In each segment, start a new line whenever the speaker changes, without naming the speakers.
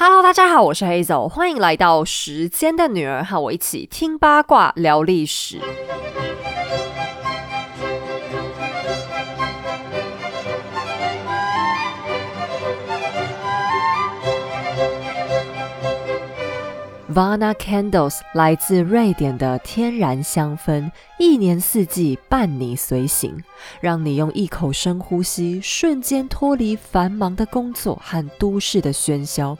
Hello，大家好，我是黑走，欢迎来到时间的女儿，和我一起听八卦聊历史。Vana Candles 来自瑞典的天然香氛，一年四季伴你随行，让你用一口深呼吸，瞬间脱离繁忙的工作和都市的喧嚣。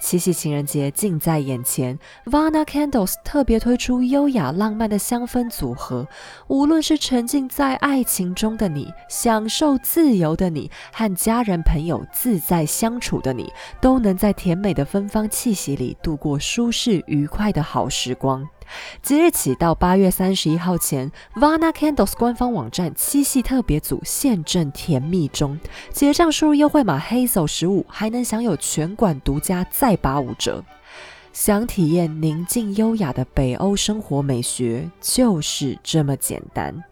七夕情人节近在眼前，Vana Candles 特别推出优雅浪漫的香氛组合。无论是沉浸在爱情中的你，享受自由的你，和家人朋友自在相处的你，都能在甜美的芬芳气息里度过舒适愉快的好时光。即日起到八月三十一号前，Vana Candles 官方网站七夕特别组现正甜蜜中，结账输入优惠码 Hazel 十五，还能享有全馆独家再八五折。想体验宁静优雅的北欧生活美学，就是这么简单。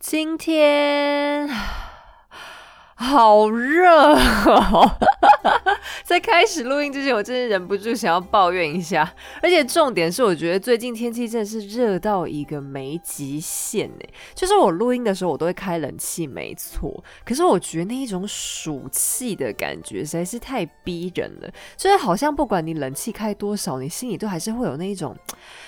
今天好热哦！在开始录音之前，我真的忍不住想要抱怨一下。而且重点是，我觉得最近天气真的是热到一个没极限呢。就是我录音的时候，我都会开冷气，没错。可是我觉得那一种暑气的感觉实在是太逼人了。就是好像不管你冷气开多少，你心里都还是会有那一种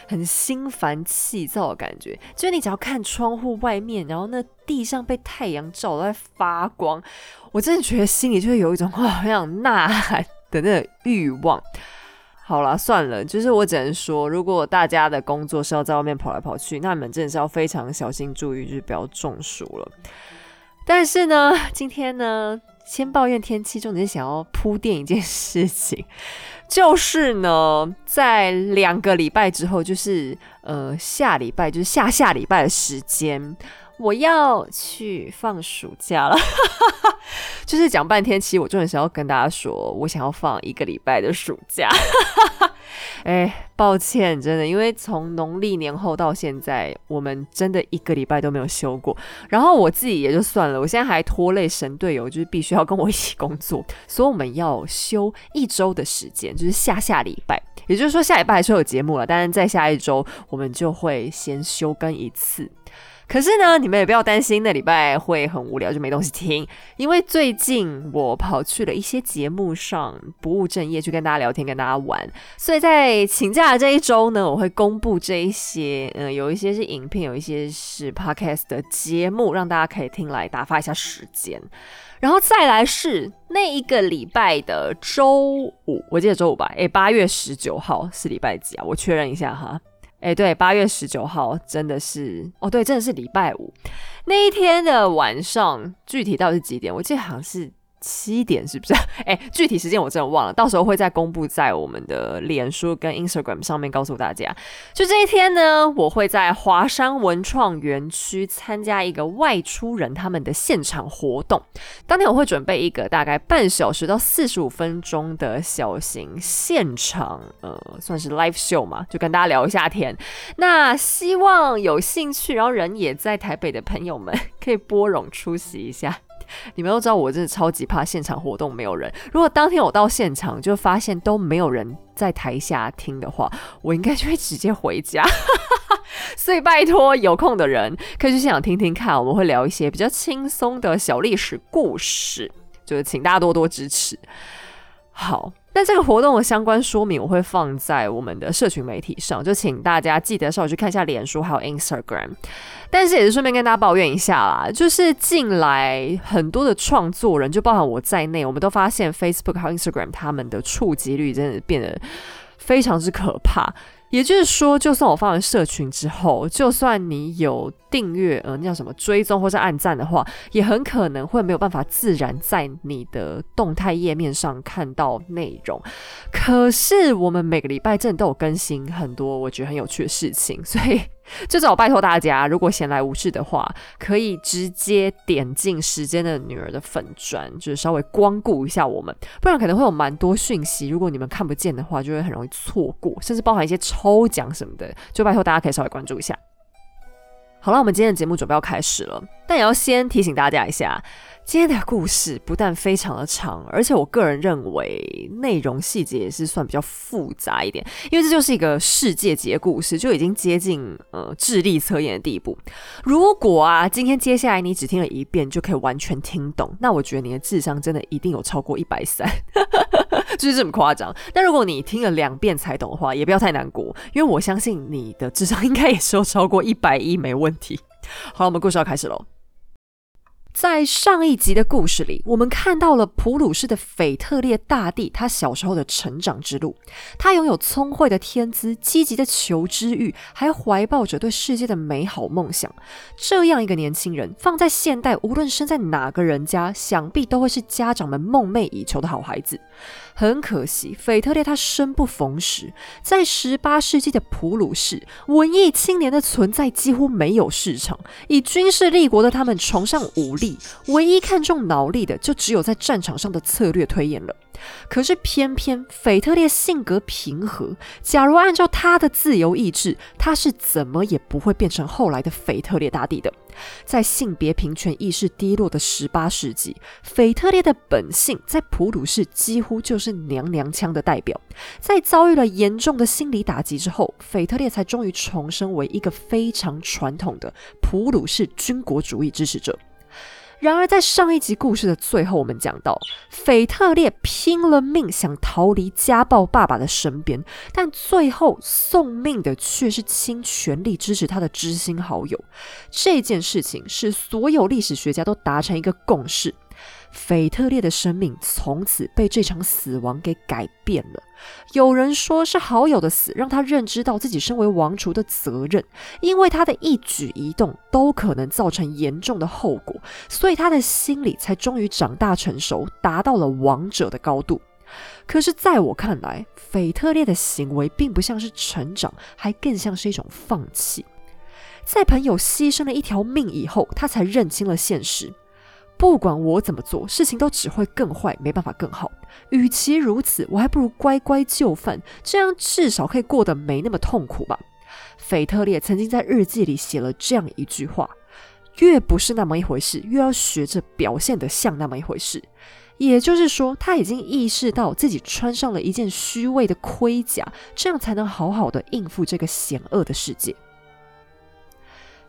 很心烦气躁的感觉。就是你只要看窗户外面，然后那地上被太阳照在发光。我真的觉得心里就会有一种哇，很想呐喊的那个欲望。好了，算了，就是我只能说，如果大家的工作是要在外面跑来跑去，那你们真的是要非常小心注意，就是不要中暑了。但是呢，今天呢，先抱怨天气，重点是想要铺垫一件事情，就是呢，在两个礼拜之后，就是呃下礼拜，就是下下礼拜的时间。我要去放暑假了，就是讲半天。其实我重点是要跟大家说，我想要放一个礼拜的暑假。哎，抱歉，真的，因为从农历年后到现在，我们真的一个礼拜都没有休过。然后我自己也就算了，我现在还拖累神队友，就是必须要跟我一起工作，所以我们要休一周的时间，就是下下礼拜。也就是说，下礼拜还是有节目了，但是在下一周我们就会先休更一次。可是呢，你们也不要担心，那礼拜会很无聊，就没东西听。因为最近我跑去了一些节目上不务正业，去跟大家聊天，跟大家玩。所以在请假的这一周呢，我会公布这一些，嗯，有一些是影片，有一些是 podcast 的节目，让大家可以听来打发一下时间。然后再来是那一个礼拜的周五，我记得周五吧？诶，八月十九号是礼拜几啊？我确认一下哈。哎，对，八月十九号真的是哦，对，真的是礼拜五那一天的晚上，具体到底是几点？我记得好像是。七点是不是？哎，具体时间我真的忘了，到时候会再公布在我们的脸书跟 Instagram 上面告诉大家。就这一天呢，我会在华山文创园区参加一个外出人他们的现场活动。当天我会准备一个大概半小时到四十五分钟的小型现场，呃，算是 live show 嘛，就跟大家聊一下天。那希望有兴趣，然后人也在台北的朋友们可以拨冗出席一下。你们都知道，我真的超级怕现场活动没有人。如果当天我到现场就发现都没有人在台下听的话，我应该就会直接回家。所以拜托有空的人可以去现场听听看，我们会聊一些比较轻松的小历史故事，就是请大家多多支持。好。那这个活动的相关说明我会放在我们的社群媒体上，就请大家记得稍微去看一下脸书还有 Instagram。但是也是顺便跟大家抱怨一下啦，就是近来很多的创作人，就包含我在内，我们都发现 Facebook 和 Instagram 他们的触及率真的变得非常之可怕。也就是说，就算我发完社群之后，就算你有订阅，呃，那叫什么追踪或者按赞的话，也很可能会没有办法自然在你的动态页面上看到内容。可是我们每个礼拜真的都有更新很多我觉得很有趣的事情，所以。就只好拜托大家，如果闲来无事的话，可以直接点进时间的女儿的粉砖，就是稍微光顾一下我们，不然可能会有蛮多讯息，如果你们看不见的话，就会很容易错过，甚至包含一些抽奖什么的，就拜托大家可以稍微关注一下。好了，我们今天的节目准备要开始了，但也要先提醒大家一下。今天的故事不但非常的长，而且我个人认为内容细节也是算比较复杂一点，因为这就是一个世界级的故事，就已经接近呃智力测验的地步。如果啊，今天接下来你只听了一遍就可以完全听懂，那我觉得你的智商真的一定有超过一百三，就是这么夸张。但如果你听了两遍才懂的话，也不要太难过，因为我相信你的智商应该也是有超过一百一没问题。好了，我们故事要开始喽。在上一集的故事里，我们看到了普鲁士的腓特烈大帝他小时候的成长之路。他拥有聪慧的天资、积极的求知欲，还怀抱着对世界的美好梦想。这样一个年轻人，放在现代，无论生在哪个人家，想必都会是家长们梦寐以求的好孩子。很可惜，腓特烈他生不逢时，在十八世纪的普鲁士，文艺青年的存在几乎没有市场。以军事立国的他们崇尚武力，唯一看重脑力的，就只有在战场上的策略推演了。可是偏偏腓特烈性格平和，假如按照他的自由意志，他是怎么也不会变成后来的腓特烈大帝的。在性别平权意识低落的十八世纪，腓特烈的本性在普鲁士几乎就是娘娘腔的代表。在遭遇了严重的心理打击之后，腓特烈才终于重生为一个非常传统的普鲁士军国主义支持者。然而，在上一集故事的最后，我们讲到，腓特烈拼了命想逃离家暴爸爸的身边，但最后送命的却是倾全力支持他的知心好友。这件事情是所有历史学家都达成一个共识。腓特烈的生命从此被这场死亡给改变了。有人说是好友的死让他认知到自己身为王储的责任，因为他的一举一动都可能造成严重的后果，所以他的心理才终于长大成熟，达到了王者的高度。可是，在我看来，腓特烈的行为并不像是成长，还更像是一种放弃。在朋友牺牲了一条命以后，他才认清了现实。不管我怎么做，事情都只会更坏，没办法更好。与其如此，我还不如乖乖就范，这样至少可以过得没那么痛苦吧。腓特烈曾经在日记里写了这样一句话：“越不是那么一回事，越要学着表现得像那么一回事。”也就是说，他已经意识到自己穿上了一件虚伪的盔甲，这样才能好好的应付这个险恶的世界。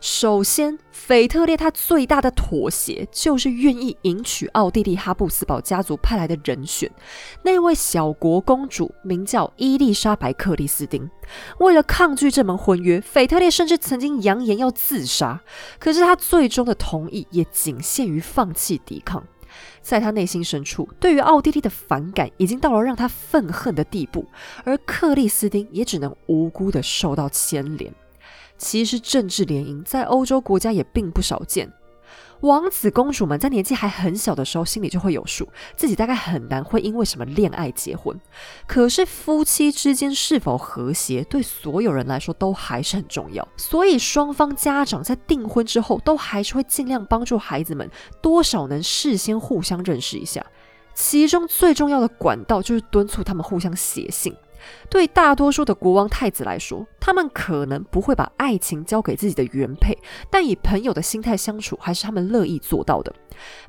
首先，腓特烈他最大的妥协就是愿意迎娶奥地利哈布斯堡家族派来的人选，那位小国公主名叫伊丽莎白克里斯汀。为了抗拒这门婚约，腓特烈甚至曾经扬言要自杀。可是他最终的同意也仅限于放弃抵抗。在他内心深处，对于奥地利的反感已经到了让他愤恨的地步，而克里斯汀也只能无辜的受到牵连。其实政治联姻在欧洲国家也并不少见，王子公主们在年纪还很小的时候，心里就会有数，自己大概很难会因为什么恋爱结婚。可是夫妻之间是否和谐，对所有人来说都还是很重要。所以双方家长在订婚之后，都还是会尽量帮助孩子们，多少能事先互相认识一下。其中最重要的管道就是敦促他们互相写信。对大多数的国王太子来说，他们可能不会把爱情交给自己的原配，但以朋友的心态相处，还是他们乐意做到的。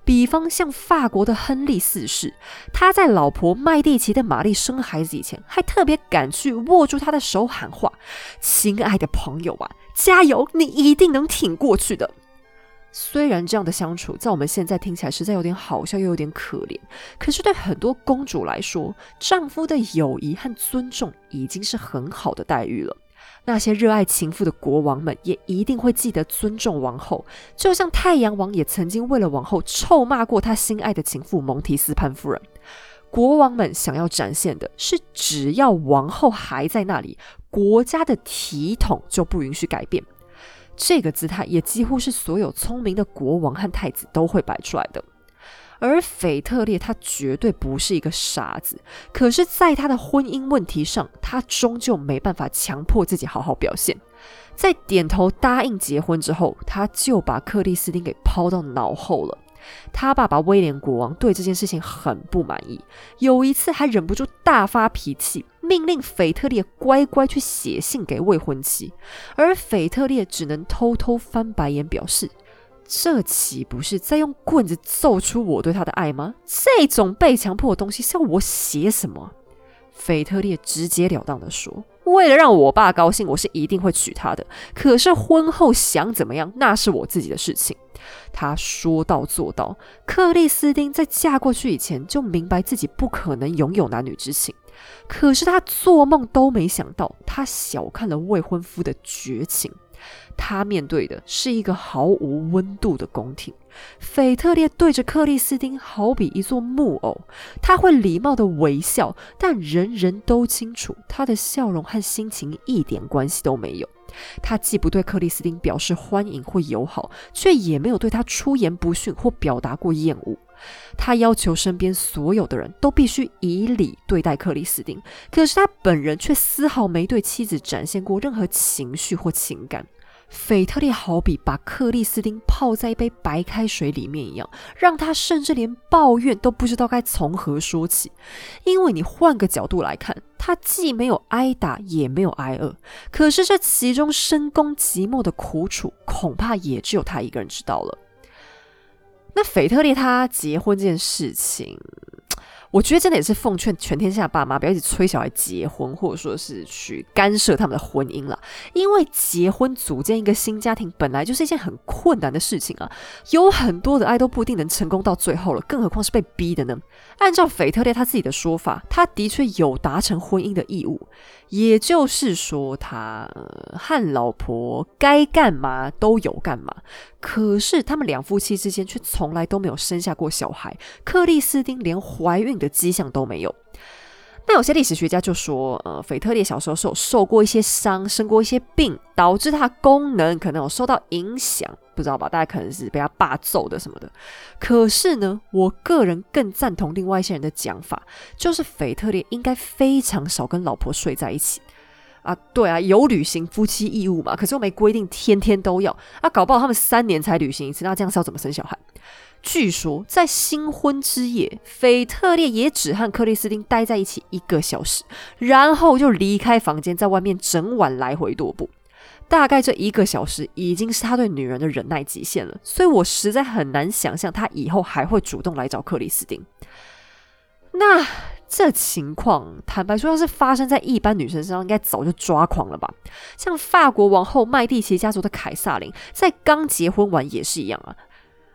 比方像法国的亨利四世，他在老婆麦蒂奇的玛丽生孩子以前，还特别赶去握住她的手，喊话：“亲爱的朋友啊，加油，你一定能挺过去的。”虽然这样的相处在我们现在听起来实在有点好笑又有点可怜，可是对很多公主来说，丈夫的友谊和尊重已经是很好的待遇了。那些热爱情妇的国王们也一定会记得尊重王后，就像太阳王也曾经为了王后臭骂过他心爱的情妇蒙提斯潘夫人。国王们想要展现的是，只要王后还在那里，国家的体统就不允许改变。这个姿态也几乎是所有聪明的国王和太子都会摆出来的。而腓特烈他绝对不是一个傻子，可是，在他的婚姻问题上，他终究没办法强迫自己好好表现。在点头答应结婚之后，他就把克里斯汀给抛到脑后了。他爸爸威廉国王对这件事情很不满意，有一次还忍不住大发脾气，命令腓特烈乖乖去写信给未婚妻，而腓特烈只能偷偷翻白眼，表示这岂不是在用棍子揍出我对他的爱吗？这种被强迫的东西是要我写什么？腓特烈直截了当的说：“为了让我爸高兴，我是一定会娶她的。可是婚后想怎么样，那是我自己的事情。”他说到做到。克里斯汀在嫁过去以前就明白自己不可能拥有男女之情，可是他做梦都没想到，他小看了未婚夫的绝情。他面对的是一个毫无温度的宫廷。腓特烈对着克里斯汀好比一座木偶，他会礼貌的微笑，但人人都清楚他的笑容和心情一点关系都没有。他既不对克里斯汀表示欢迎或友好，却也没有对他出言不逊或表达过厌恶。他要求身边所有的人都必须以礼对待克里斯汀，可是他本人却丝毫没对妻子展现过任何情绪或情感。腓特烈好比把克里斯汀泡在一杯白开水里面一样，让他甚至连抱怨都不知道该从何说起。因为你换个角度来看，他既没有挨打，也没有挨饿，可是这其中深宫寂寞的苦楚，恐怕也只有他一个人知道了。那腓特烈他结婚这件事情。我觉得真的也是奉劝全天下爸妈不要一直催小孩结婚，或者说是去干涉他们的婚姻了。因为结婚组建一个新家庭本来就是一件很困难的事情啊，有很多的爱都不一定能成功到最后了，更何况是被逼的呢？按照腓特烈他自己的说法，他的确有达成婚姻的义务，也就是说他和老婆该干嘛都有干嘛。可是他们两夫妻之间却从来都没有生下过小孩，克里斯汀连怀孕的迹象都没有。那有些历史学家就说，呃，腓特烈小时候是有受过一些伤，生过一些病，导致他功能可能有受到影响，不知道吧？大家可能是被他爸揍的什么的。可是呢，我个人更赞同另外一些人的讲法，就是腓特烈应该非常少跟老婆睡在一起。啊，对啊，有履行夫妻义务嘛？可是又没规定天天都要啊，搞不好他们三年才履行一次，那这样是要怎么生小孩？据说在新婚之夜，腓特烈也只和克里斯汀待在一起一个小时，然后就离开房间，在外面整晚来回踱步。大概这一个小时已经是他对女人的忍耐极限了，所以我实在很难想象他以后还会主动来找克里斯汀。那。这情况，坦白说，要是发生在一般女生身上，应该早就抓狂了吧？像法国王后麦蒂奇家族的凯撒琳，在刚结婚完也是一样啊，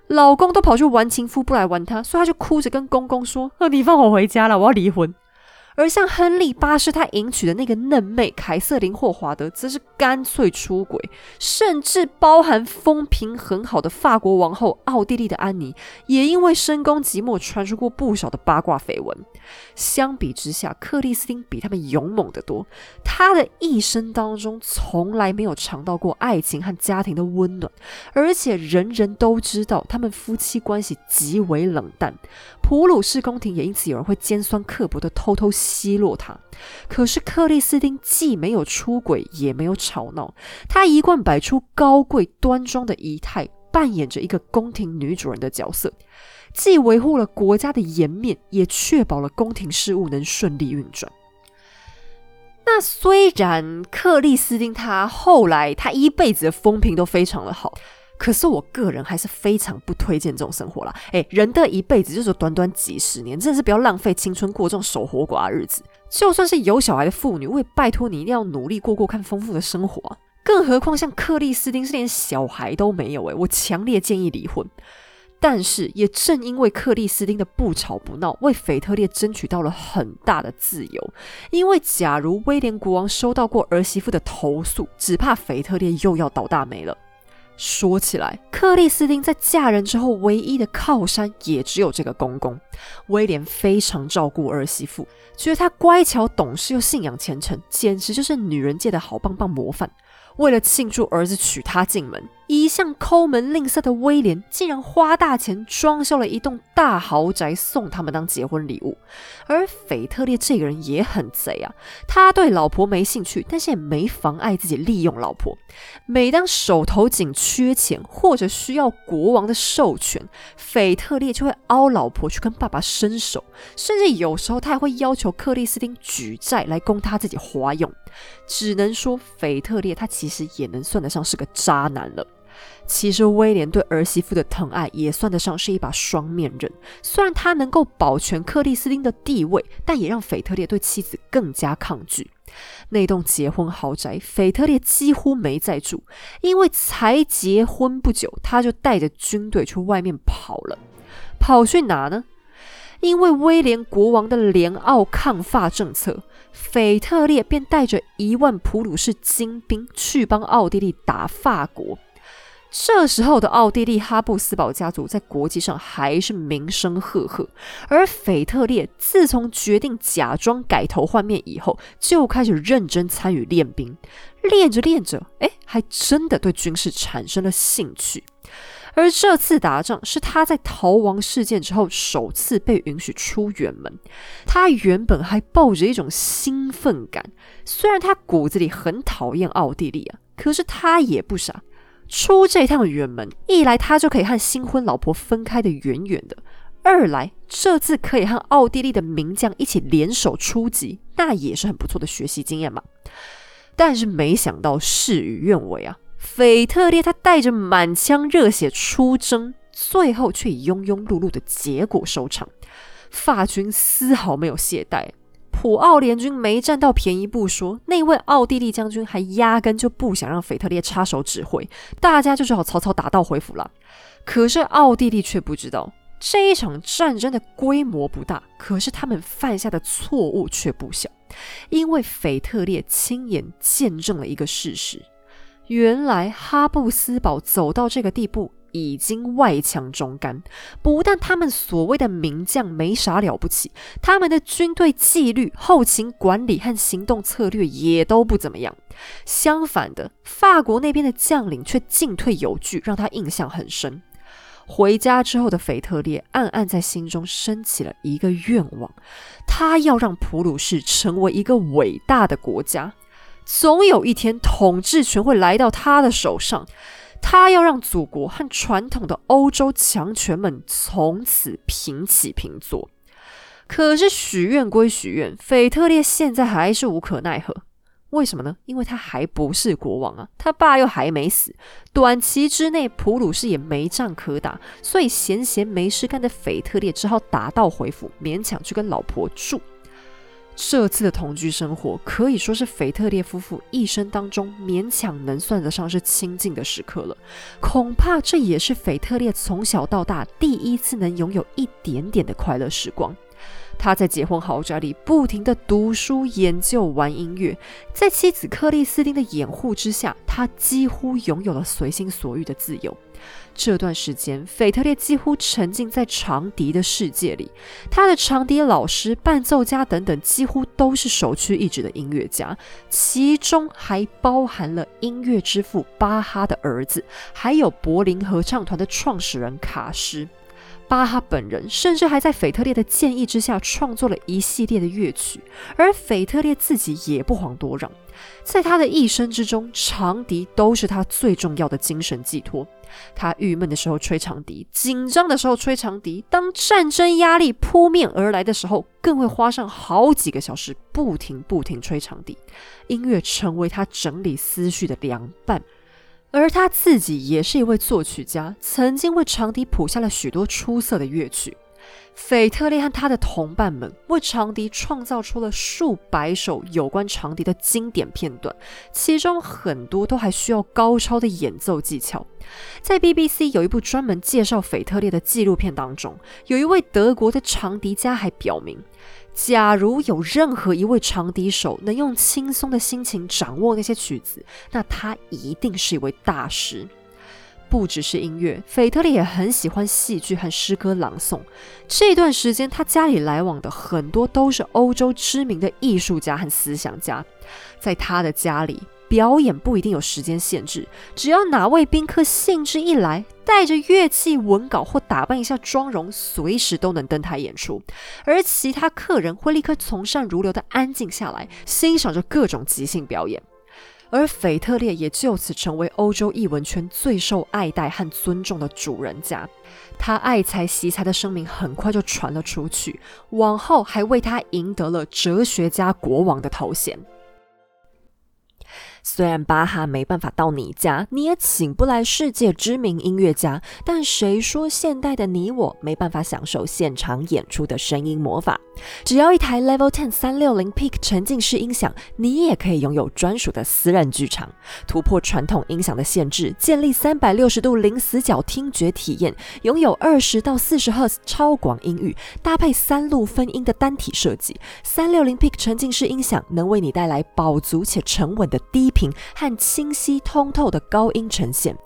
老公都跑去玩情夫，不来玩她，所以她就哭着跟公公说：“你放我回家了，我要离婚。”而像亨利八世他迎娶的那个嫩妹凯瑟琳霍华德，则是干脆出轨，甚至包含风评很好的法国王后奥地利的安妮，也因为深宫寂寞传出过不少的八卦绯闻。相比之下，克里斯汀比他们勇猛得多。他的一生当中从来没有尝到过爱情和家庭的温暖，而且人人都知道他们夫妻关系极为冷淡。普鲁士宫廷也因此有人会尖酸刻薄的偷偷奚落他。可是克里斯汀既没有出轨，也没有吵闹，他一贯摆出高贵端庄的仪态，扮演着一个宫廷女主人的角色。既维护了国家的颜面，也确保了宫廷事务能顺利运转。那虽然克里斯汀她后来她一辈子的风评都非常的好，可是我个人还是非常不推荐这种生活啦。诶，人的一辈子就是短短几十年，真的是不要浪费青春过这种守活寡的日子。就算是有小孩的妇女，我也拜托你一定要努力过过看丰富的生活。更何况像克里斯汀是连小孩都没有，诶，我强烈建议离婚。但是，也正因为克里斯汀的不吵不闹，为腓特烈争取到了很大的自由。因为假如威廉国王收到过儿媳妇的投诉，只怕腓特烈又要倒大霉了。说起来，克里斯汀在嫁人之后唯一的靠山也只有这个公公。威廉非常照顾儿媳妇，觉得她乖巧懂事又信仰虔诚，简直就是女人界的好棒棒模范。为了庆祝儿子娶她进门，一向抠门吝啬的威廉，竟然花大钱装修了一栋大豪宅送他们当结婚礼物。而腓特烈这个人也很贼啊，他对老婆没兴趣，但是也没妨碍自己利用老婆。每当手头紧、缺钱或者需要国王的授权，腓特烈就会凹老婆去跟爸爸伸手，甚至有时候他还会要求克里斯汀举债来供他自己花用。只能说，腓特烈他其实也能算得上是个渣男了。其实威廉对儿媳妇的疼爱也算得上是一把双面刃。虽然他能够保全克里斯汀的地位，但也让腓特烈对妻子更加抗拒。那栋结婚豪宅，腓特烈几乎没在住，因为才结婚不久，他就带着军队去外面跑了。跑去哪呢？因为威廉国王的联奥抗法政策，腓特烈便带着一万普鲁士精兵去帮奥地利打法国。这时候的奥地利哈布斯堡家族在国际上还是名声赫赫，而腓特烈自从决定假装改头换面以后，就开始认真参与练兵，练着练着，哎，还真的对军事产生了兴趣。而这次打仗是他在逃亡事件之后首次被允许出远门，他原本还抱着一种兴奋感，虽然他骨子里很讨厌奥地利啊，可是他也不傻。出这趟远门，一来他就可以和新婚老婆分开的远远的；二来这次可以和奥地利的名将一起联手出击，那也是很不错的学习经验嘛。但是没想到事与愿违啊，腓特烈他带着满腔热血出征，最后却以庸庸碌碌的结果收场。法军丝毫没有懈怠。普奥联军没占到便宜不说，那位奥地利将军还压根就不想让腓特烈插手指挥，大家就只好草草打道回府了。可是奥地利却不知道，这一场战争的规模不大，可是他们犯下的错误却不小，因为腓特烈亲眼见证了一个事实：原来哈布斯堡走到这个地步。已经外强中干，不但他们所谓的名将没啥了不起，他们的军队纪律、后勤管理和行动策略也都不怎么样。相反的，法国那边的将领却进退有据，让他印象很深。回家之后的腓特烈暗暗在心中升起了一个愿望：他要让普鲁士成为一个伟大的国家，总有一天统治权会来到他的手上。他要让祖国和传统的欧洲强权们从此平起平坐。可是许愿归许愿，腓特烈现在还是无可奈何。为什么呢？因为他还不是国王啊，他爸又还没死。短期之内，普鲁士也没仗可打，所以闲闲没事干的腓特烈只好打道回府，勉强去跟老婆住。这次的同居生活可以说是腓特烈夫妇一生当中勉强能算得上是亲近的时刻了。恐怕这也是腓特烈从小到大第一次能拥有一点点的快乐时光。他在结婚豪宅里不停地读书、研究、玩音乐，在妻子克里斯汀的掩护之下，他几乎拥有了随心所欲的自由。这段时间，腓特烈几乎沉浸在长笛的世界里。他的长笛老师、伴奏家等等，几乎都是首屈一指的音乐家，其中还包含了音乐之父巴哈的儿子，还有柏林合唱团的创始人卡什。巴哈本人甚至还在腓特烈的建议之下创作了一系列的乐曲，而腓特烈自己也不遑多让，在他的一生之中，长笛都是他最重要的精神寄托。他郁闷的时候吹长笛，紧张的时候吹长笛，当战争压力扑面而来的时候，更会花上好几个小时不停不停吹长笛。音乐成为他整理思绪的良伴。而他自己也是一位作曲家，曾经为长笛谱下了许多出色的乐曲。腓特烈和他的同伴们为长笛创造出了数百首有关长笛的经典片段，其中很多都还需要高超的演奏技巧。在 BBC 有一部专门介绍腓特烈的纪录片当中，有一位德国的长笛家还表明。假如有任何一位长笛手能用轻松的心情掌握那些曲子，那他一定是一位大师。不只是音乐，腓特利也很喜欢戏剧和诗歌朗诵。这段时间，他家里来往的很多都是欧洲知名的艺术家和思想家。在他的家里，表演不一定有时间限制，只要哪位宾客兴致一来，带着乐器、文稿或打扮一下妆容，随时都能登台演出。而其他客人会立刻从善如流的安静下来，欣赏着各种即兴表演。而腓特烈也就此成为欧洲艺文圈最受爱戴和尊重的主人家。他爱才惜才的声名很快就传了出去，往后还为他赢得了哲学家国王的头衔。虽然巴哈没办法到你家，你也请不来世界知名音乐家，但谁说现代的你我没办法享受现场演出的声音魔法？只要一台 Level Ten 三六零 Peak 沉浸式音响，你也可以拥有专属的私人剧场，突破传统音响的限制，建立三百六十度零死角听觉体验，拥有二十到四十赫兹超广音域，搭配三路分音的单体设计。三六零 Peak 沉浸式音响能为你带来饱足且沉稳的低。频和清晰通透的高音呈现，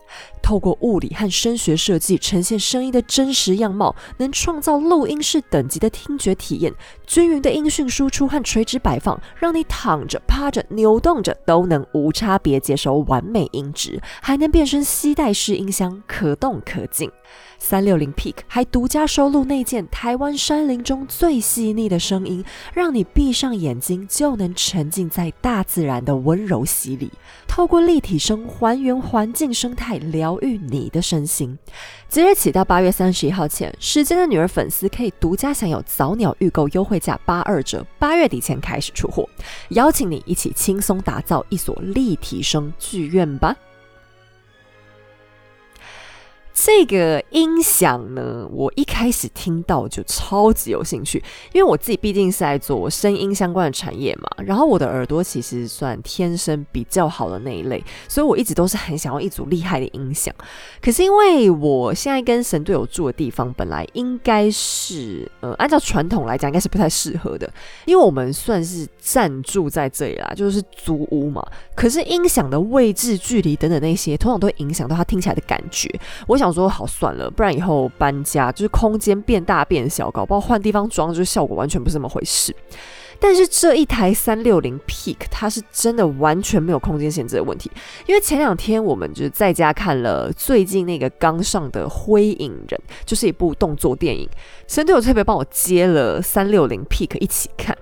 透过物理和声学设计呈现声音的真实样貌，能创造录音室等级的听觉体验。均匀的音讯输出和垂直摆放，让你躺着、趴着、扭动着都能无差别接收完美音质，还能变身吸带式音箱，可动可静。三六零 Peak 还独家收录那件台湾山林中最细腻的声音，让你闭上眼睛就能沉浸在大自然的温柔洗礼，透过立体声还原环境生态，疗愈你的身心。即日起到八月三十一号前，时间的女儿粉丝可以独家享有早鸟预购优惠价八二折，八月底前开始出货，邀请你一起轻松打造一所立体声剧院吧。这个音响呢，我一开始听到就超级有兴趣，因为我自己毕竟是在做声音相关的产业嘛，然后我的耳朵其实算天生比较好的那一类，所以我一直都是很想要一组厉害的音响。可是因为我现在跟神队友住的地方本来应该是，呃，按照传统来讲应该是不太适合的，因为我们算是暂住在这里啦，就是租屋嘛。可是音响的位置、距离等等那些，通常都会影响到它听起来的感觉。我想。说好算了，不然以后搬家就是空间变大变小，搞不好换地方装，就是效果完全不是那么回事。但是这一台三六零 Peak，它是真的完全没有空间限制的问题。因为前两天我们就是在家看了最近那个刚上的《灰影人》，就是一部动作电影，神队友特别帮我接了三六零 Peak 一起看。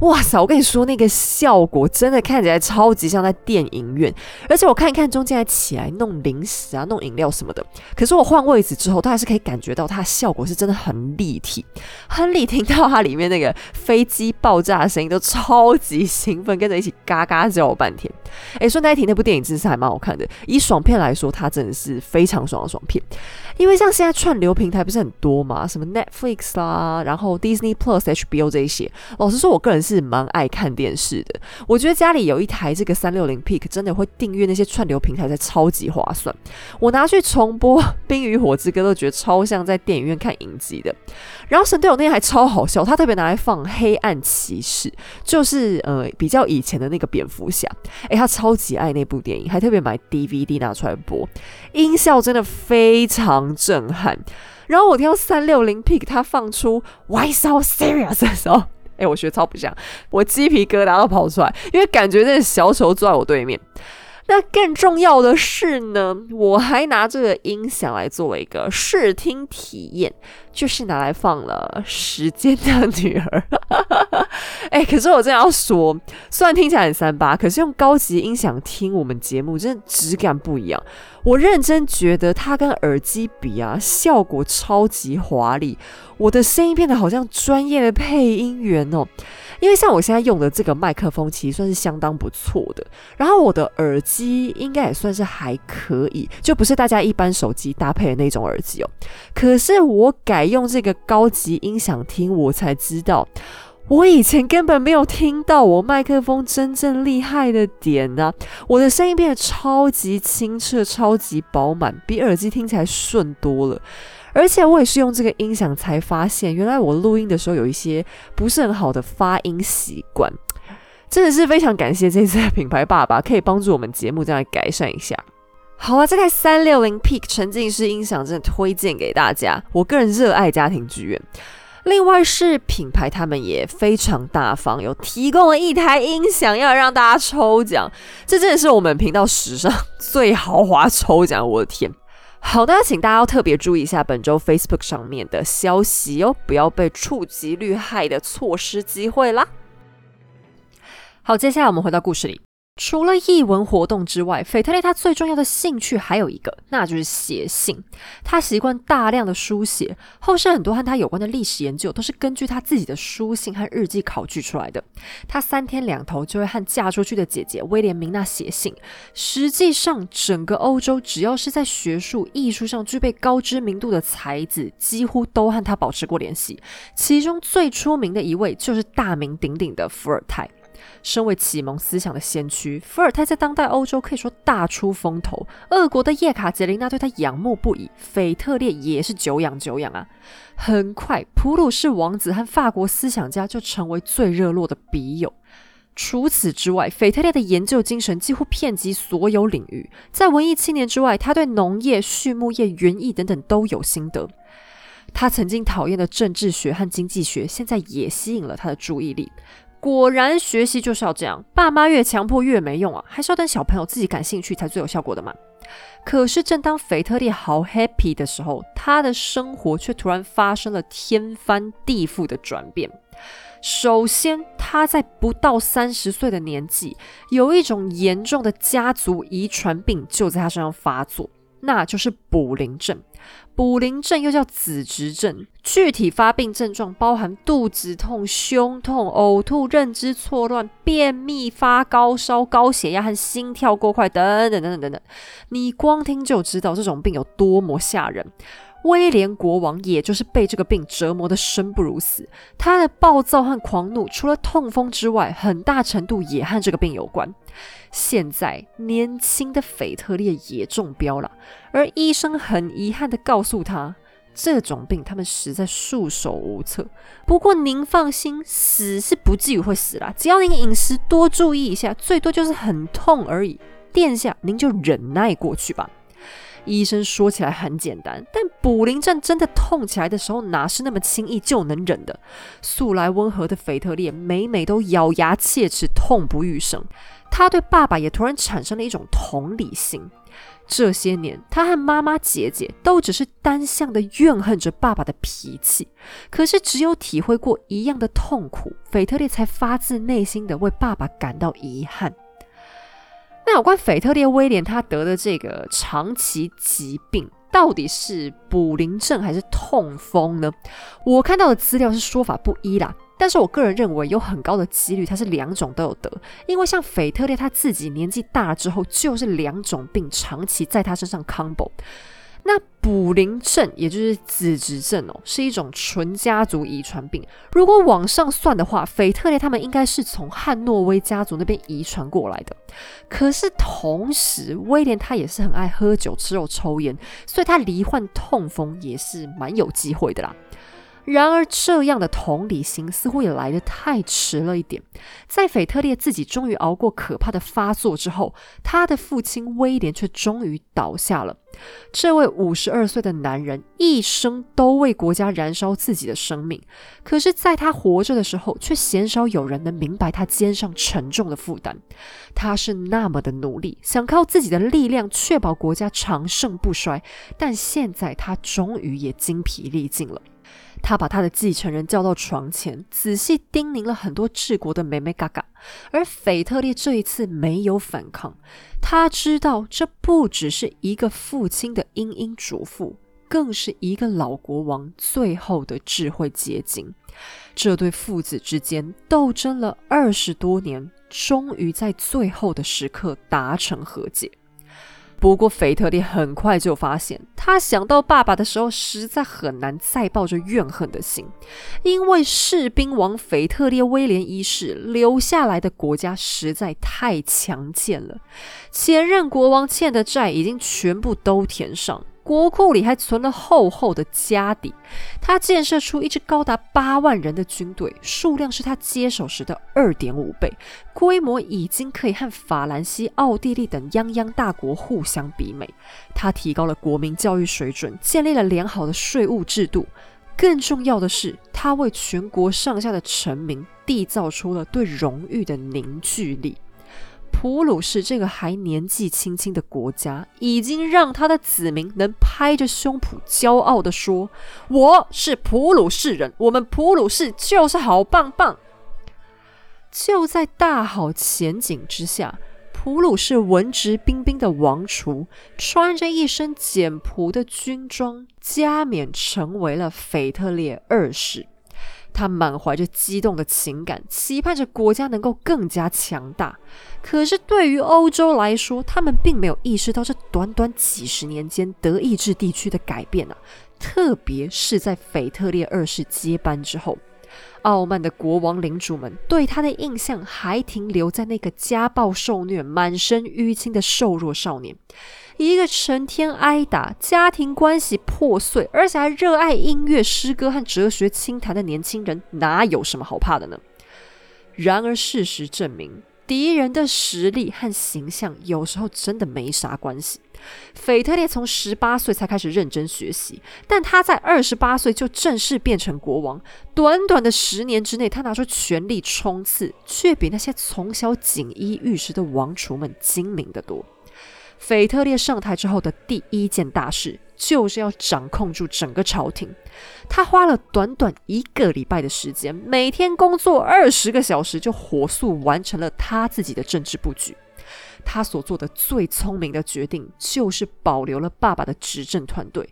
哇塞！我跟你说，那个效果真的看起来超级像在电影院，而且我看一看中间还起来弄零食啊、弄饮料什么的。可是我换位置之后，都还是可以感觉到它效果是真的很立体，亨利听到它里面那个飞机爆炸的声音都超级兴奋，跟着一起嘎嘎叫半天。哎，顺带提，那部电影真是还蛮好看的。以爽片来说，它真的是非常爽的爽片。因为像现在串流平台不是很多嘛，什么 Netflix 啦，然后 Disney Plus、HBO 这一些。老实说，我个人是蛮爱看电视的。我觉得家里有一台这个三六零 Peak，真的会订阅那些串流平台才超级划算。我拿去重播《冰与火之歌》，都觉得超像在电影院看影集的。然后神队友那天还超好笑，他特别拿来放《黑暗骑士》，就是呃比较以前的那个蝙蝠侠。诶，他超级爱那部电影，还特别买 DVD 拿出来播，音效真的非常。震撼，然后我听到三六零 Peak 它放出 Why so serious 的时候，哎，我学超不像，我鸡皮疙瘩都跑出来，因为感觉那小丑坐在我对面。那更重要的是呢，我还拿这个音响来做了一个视听体验，就是拿来放了《时间的女儿》。哎，可是我真的要说，虽然听起来很三八，可是用高级音响听我们节目，真的质感不一样。我认真觉得它跟耳机比啊，效果超级华丽，我的声音变得好像专业的配音员哦。因为像我现在用的这个麦克风，其实算是相当不错的。然后我的耳机应该也算是还可以，就不是大家一般手机搭配的那种耳机哦。可是我改用这个高级音响听，我才知道，我以前根本没有听到我麦克风真正厉害的点呢。我的声音变得超级清澈、超级饱满，比耳机听起来顺多了。而且我也是用这个音响才发现，原来我录音的时候有一些不是很好的发音习惯，真的是非常感谢这次的品牌爸爸可以帮助我们节目这样改善一下。好啊，这台三六零 Peak 沉浸式音响真的推荐给大家，我个人热爱家庭剧院。另外是品牌，他们也非常大方，有提供了一台音响要让大家抽奖。这真的是我们频道史上最豪华抽奖，我的天！好的，请大家要特别注意一下本周 Facebook 上面的消息哦，不要被触及率害的错失机会啦。好，接下来我们回到故事里。除了译文活动之外，腓特烈他最重要的兴趣还有一个，那就是写信。他习惯大量的书写，后世很多和他有关的历史研究都是根据他自己的书信和日记考据出来的。他三天两头就会和嫁出去的姐姐威廉明娜写信。实际上，整个欧洲只要是在学术、艺术上具备高知名度的才子，几乎都和他保持过联系。其中最出名的一位就是大名鼎鼎的伏尔泰。身为启蒙思想的先驱，伏尔泰在当代欧洲可以说大出风头。俄国的叶卡捷琳娜对他仰慕不已，腓特烈也是久仰久仰啊。很快，普鲁士王子和法国思想家就成为最热络的笔友。除此之外，腓特烈的研究精神几乎遍及所有领域。在文艺青年之外，他对农业、畜牧业、园艺等等都有心得。他曾经讨厌的政治学和经济学，现在也吸引了他的注意力。果然，学习就是要这样，爸妈越强迫越没用啊，还是要等小朋友自己感兴趣才最有效果的嘛。可是，正当腓特烈好 happy 的时候，他的生活却突然发生了天翻地覆的转变。首先，他在不到三十岁的年纪，有一种严重的家族遗传病就在他身上发作。那就是卜林症，卟啉症又叫子侄症。具体发病症状包含肚子痛、胸痛、呕吐、认知错乱、便秘、发高烧、高血压和心跳过快等等等等等等。你光听就知道这种病有多么吓人。威廉国王也就是被这个病折磨得生不如死。他的暴躁和狂怒，除了痛风之外，很大程度也和这个病有关。现在，年轻的腓特烈也中标了，而医生很遗憾地告诉他，这种病他们实在束手无策。不过您放心，死是不至于会死啦，只要您饮食多注意一下，最多就是很痛而已。殿下，您就忍耐过去吧。医生说起来很简单，但卜林症真的痛起来的时候，哪是那么轻易就能忍的？素来温和的腓特烈，每每都咬牙切齿，痛不欲生。他对爸爸也突然产生了一种同理心。这些年，他和妈妈、姐姐都只是单向的怨恨着爸爸的脾气。可是，只有体会过一样的痛苦，腓特烈才发自内心的为爸爸感到遗憾。那有关腓特烈威廉他得的这个长期疾病，到底是卟啉症还是痛风呢？我看到的资料是说法不一啦，但是我个人认为有很高的几率他是两种都有得，因为像腓特烈他自己年纪大了之后，就是两种病长期在他身上 combo。那卜林症，也就是子侄症哦，是一种纯家族遗传病。如果往上算的话，腓特烈他们应该是从汉诺威家族那边遗传过来的。可是同时，威廉他也是很爱喝酒、吃肉、抽烟，所以他罹患痛风也是蛮有机会的啦。然而，这样的同理心似乎也来得太迟了一点。在腓特烈自己终于熬过可怕的发作之后，他的父亲威廉却终于倒下了。这位五十二岁的男人一生都为国家燃烧自己的生命，可是，在他活着的时候，却鲜少有人能明白他肩上沉重的负担。他是那么的努力，想靠自己的力量确保国家长盛不衰，但现在他终于也精疲力尽了。他把他的继承人叫到床前，仔细叮咛了很多治国的美美嘎嘎。而腓特烈这一次没有反抗，他知道这不只是一个父亲的殷殷嘱咐，更是一个老国王最后的智慧结晶。这对父子之间斗争了二十多年，终于在最后的时刻达成和解。不过，腓特烈很快就发现，他想到爸爸的时候，实在很难再抱着怨恨的心，因为士兵王腓特烈威廉一世留下来的国家实在太强健了，前任国王欠的债已经全部都填上。国库里还存了厚厚的家底，他建设出一支高达八万人的军队，数量是他接手时的二点五倍，规模已经可以和法兰西、奥地利等泱泱大国互相比美。他提高了国民教育水准，建立了良好的税务制度。更重要的是，他为全国上下的臣民缔造出了对荣誉的凝聚力。普鲁士这个还年纪轻轻的国家，已经让他的子民能拍着胸脯骄傲地说：“我是普鲁士人，我们普鲁士就是好棒棒。”就在大好前景之下，普鲁士文质彬彬的王储穿着一身简朴的军装，加冕成为了腓特烈二世。他满怀着激动的情感，期盼着国家能够更加强大。可是对于欧洲来说，他们并没有意识到这短短几十年间德意志地区的改变啊！特别是在腓特烈二世接班之后，傲慢的国王领主们对他的印象还停留在那个家暴受虐、满身淤青的瘦弱少年。一个成天挨打、家庭关系破碎，而且还热爱音乐、诗歌和哲学清谈的年轻人，哪有什么好怕的呢？然而，事实证明，敌人的实力和形象有时候真的没啥关系。腓特烈从十八岁才开始认真学习，但他在二十八岁就正式变成国王。短短的十年之内，他拿出全力冲刺，却比那些从小锦衣玉食的王储们精明得多。腓特烈上台之后的第一件大事，就是要掌控住整个朝廷。他花了短短一个礼拜的时间，每天工作二十个小时，就火速完成了他自己的政治布局。他所做的最聪明的决定，就是保留了爸爸的执政团队。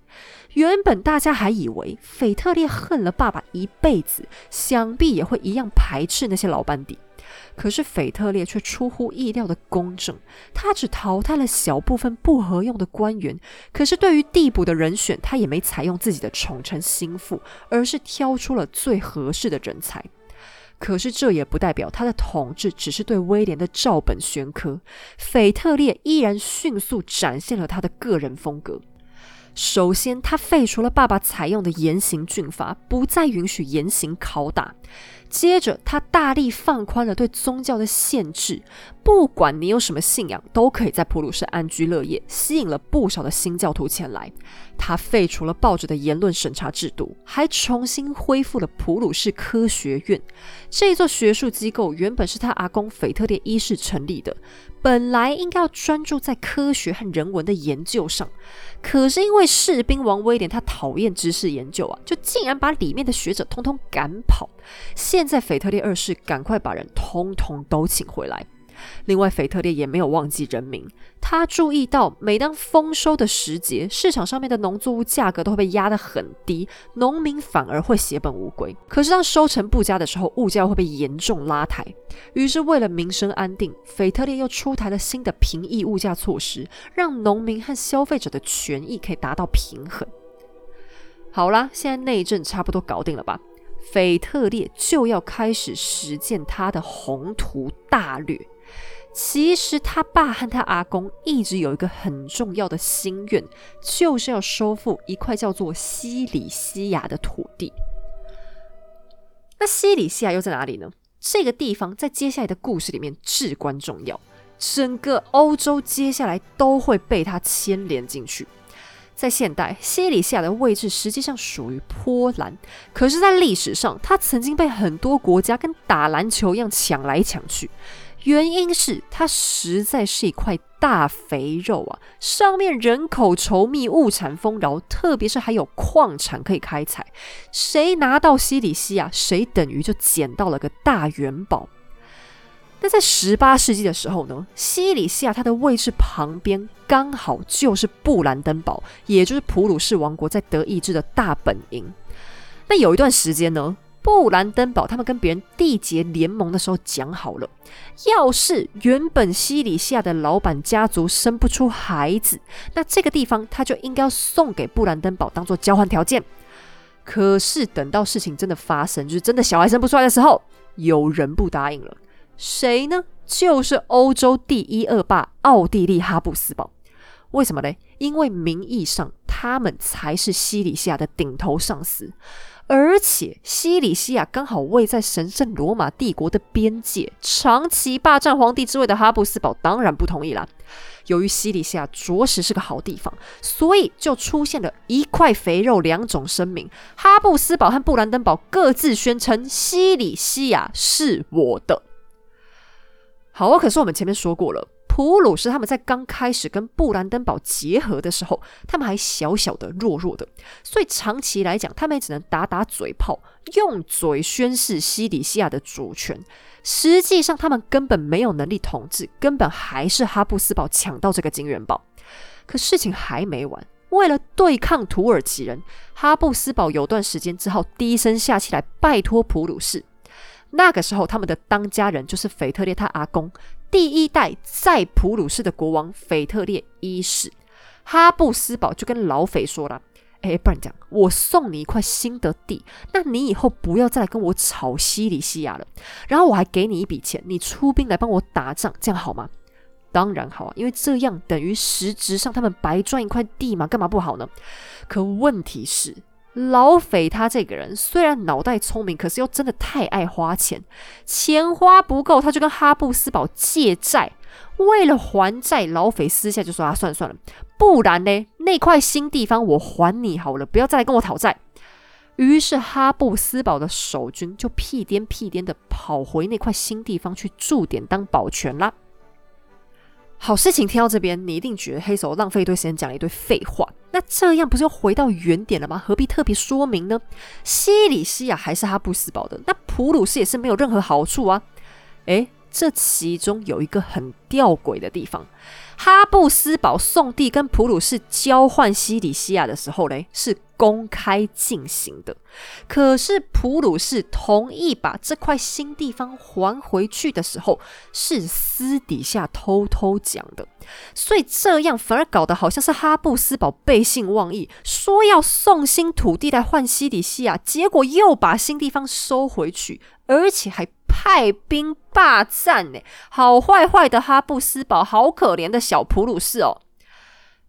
原本大家还以为腓特烈恨了爸爸一辈子，想必也会一样排斥那些老班底。可是腓特烈却出乎意料的公正，他只淘汰了小部分不合用的官员，可是对于递补的人选，他也没采用自己的宠臣心腹，而是挑出了最合适的人才。可是这也不代表他的统治只是对威廉的照本宣科，腓特烈依然迅速展现了他的个人风格。首先，他废除了爸爸采用的严刑峻法，不再允许严刑拷打。接着，他大力放宽了对宗教的限制，不管你有什么信仰，都可以在普鲁士安居乐业，吸引了不少的新教徒前来。他废除了报纸的言论审查制度，还重新恢复了普鲁士科学院。这座学术机构原本是他阿公腓特烈一世成立的，本来应该要专注在科学和人文的研究上，可是因为士兵王威廉他讨厌知识研究啊，就竟然把里面的学者通通赶跑。现在腓特烈二世赶快把人通通都请回来。另外，腓特烈也没有忘记人民。他注意到，每当丰收的时节，市场上面的农作物价格都会被压得很低，农民反而会血本无归。可是当收成不佳的时候，物价会被严重拉抬。于是，为了民生安定，腓特烈又出台了新的平抑物价措施，让农民和消费者的权益可以达到平衡。好啦，现在内政差不多搞定了吧？腓特烈就要开始实践他的宏图大略。其实他爸和他阿公一直有一个很重要的心愿，就是要收复一块叫做西里西亚的土地。那西里西亚又在哪里呢？这个地方在接下来的故事里面至关重要，整个欧洲接下来都会被它牵连进去。在现代，西里西亚的位置实际上属于波兰，可是，在历史上，它曾经被很多国家跟打篮球一样抢来抢去。原因是它实在是一块大肥肉啊，上面人口稠密，物产丰饶，特别是还有矿产可以开采。谁拿到西里西亚，谁等于就捡到了个大元宝。那在十八世纪的时候呢，西里西亚它的位置旁边刚好就是布兰登堡，也就是普鲁士王国在德意志的大本营。那有一段时间呢，布兰登堡他们跟别人缔结联盟的时候讲好了，要是原本西里西亚的老板家族生不出孩子，那这个地方他就应该要送给布兰登堡当做交换条件。可是等到事情真的发生，就是真的小孩生不出来的时候，有人不答应了。谁呢？就是欧洲第一恶霸奥地利哈布斯堡。为什么嘞？因为名义上他们才是西里西亚的顶头上司，而且西里西亚刚好位在神圣罗马帝国的边界，长期霸占皇帝之位的哈布斯堡当然不同意啦。由于西里西亚着实是个好地方，所以就出现了一块肥肉两种声明。哈布斯堡和布兰登堡各自宣称西里西亚是我的。好，可是我们前面说过了。普鲁士他们在刚开始跟布兰登堡结合的时候，他们还小小的、弱弱的，所以长期来讲，他们也只能打打嘴炮，用嘴宣示西里西亚的主权。实际上，他们根本没有能力统治，根本还是哈布斯堡抢到这个金元宝。可事情还没完，为了对抗土耳其人，哈布斯堡有段时间只好低声下气来拜托普鲁士。那个时候，他们的当家人就是腓特烈他阿公。第一代在普鲁士的国王腓特烈一世，哈布斯堡就跟老匪说了：“哎，不然这样，我送你一块新的地，那你以后不要再来跟我吵西里西亚了。然后我还给你一笔钱，你出兵来帮我打仗，这样好吗？当然好啊，因为这样等于实质上他们白赚一块地嘛，干嘛不好呢？可问题是。”老匪他这个人虽然脑袋聪明，可是又真的太爱花钱，钱花不够，他就跟哈布斯堡借债。为了还债，老匪私下就说：“啊，算了算了，不然呢，那块新地方我还你好了，不要再来跟我讨债。”于是哈布斯堡的守军就屁颠屁颠的跑回那块新地方去驻点当保全啦。好事情听到这边，你一定觉得黑手浪费一堆时间讲了一堆废话。那这样不是又回到原点了吗？何必特别说明呢？西里西亚还是哈布斯堡的，那普鲁士也是没有任何好处啊。诶，这其中有一个很吊诡的地方。哈布斯堡送地跟普鲁士交换西里西亚的时候嘞，是公开进行的。可是普鲁士同意把这块新地方还回去的时候，是私底下偷偷讲的。所以这样反而搞得好像是哈布斯堡背信忘义，说要送新土地来换西里西亚，结果又把新地方收回去，而且还。派兵霸占呢，好坏坏的哈布斯堡，好可怜的小普鲁士哦。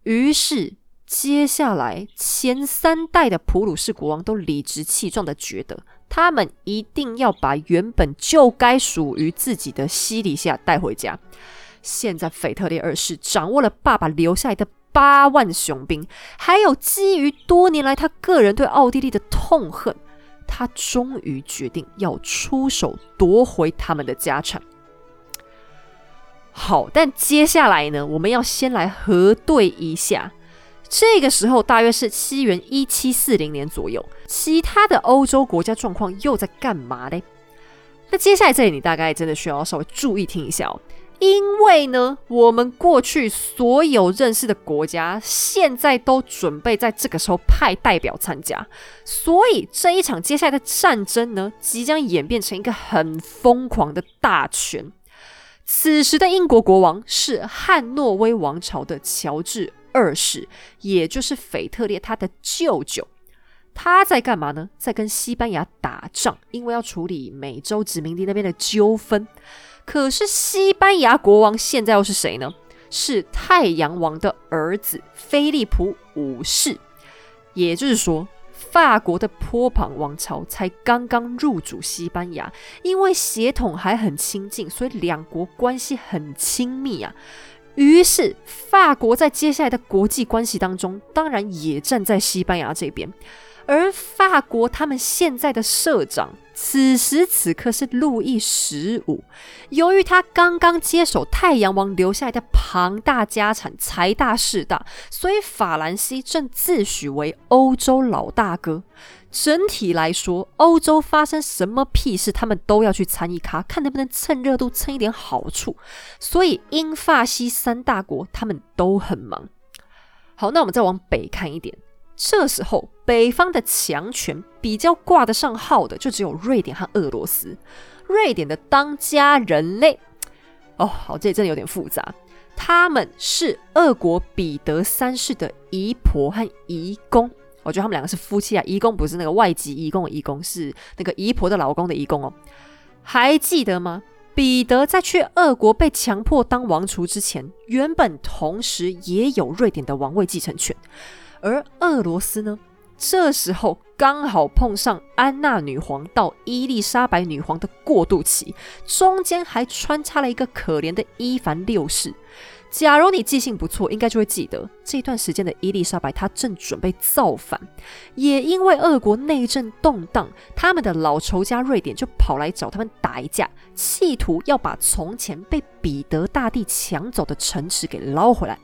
于是接下来前三代的普鲁士国王都理直气壮的觉得，他们一定要把原本就该属于自己的西里西亚带回家。现在腓特烈二世掌握了爸爸留下来的八万雄兵，还有基于多年来他个人对奥地利的痛恨。他终于决定要出手夺回他们的家产。好，但接下来呢？我们要先来核对一下。这个时候大约是西元一七四零年左右，其他的欧洲国家状况又在干嘛呢？那接下来这里你大概真的需要稍微注意听一下哦。因为呢，我们过去所有认识的国家，现在都准备在这个时候派代表参加，所以这一场接下来的战争呢，即将演变成一个很疯狂的大权。此时的英国国王是汉诺威王朝的乔治二世，也就是腓特烈他的舅舅。他在干嘛呢？在跟西班牙打仗，因为要处理美洲殖民地那边的纠纷。可是西班牙国王现在又是谁呢？是太阳王的儿子菲利普五世。也就是说，法国的波旁王朝才刚刚入主西班牙，因为血统还很亲近，所以两国关系很亲密啊。于是，法国在接下来的国际关系当中，当然也站在西班牙这边。而法国他们现在的社长，此时此刻是路易十五。由于他刚刚接手太阳王留下来的庞大家产，财大势大，所以法兰西正自诩为欧洲老大哥。整体来说，欧洲发生什么屁事，他们都要去参与卡，看能不能蹭热度，蹭一点好处。所以英法西三大国他们都很忙。好，那我们再往北看一点。这时候，北方的强权比较挂得上号的，就只有瑞典和俄罗斯。瑞典的当家人类，哦，好，这里真的有点复杂。他们是俄国彼得三世的姨婆和姨公，我觉得他们两个是夫妻啊。姨公不是那个外籍姨公的姨公，是那个姨婆的老公的姨公哦。还记得吗？彼得在去俄国被强迫当王储之前，原本同时也有瑞典的王位继承权。而俄罗斯呢，这时候刚好碰上安娜女皇到伊丽莎白女皇的过渡期，中间还穿插了一个可怜的伊凡六世。假如你记性不错，应该就会记得这段时间的伊丽莎白，她正准备造反，也因为俄国内政动荡，他们的老仇家瑞典就跑来找他们打一架，企图要把从前被彼得大帝抢走的城池给捞回来。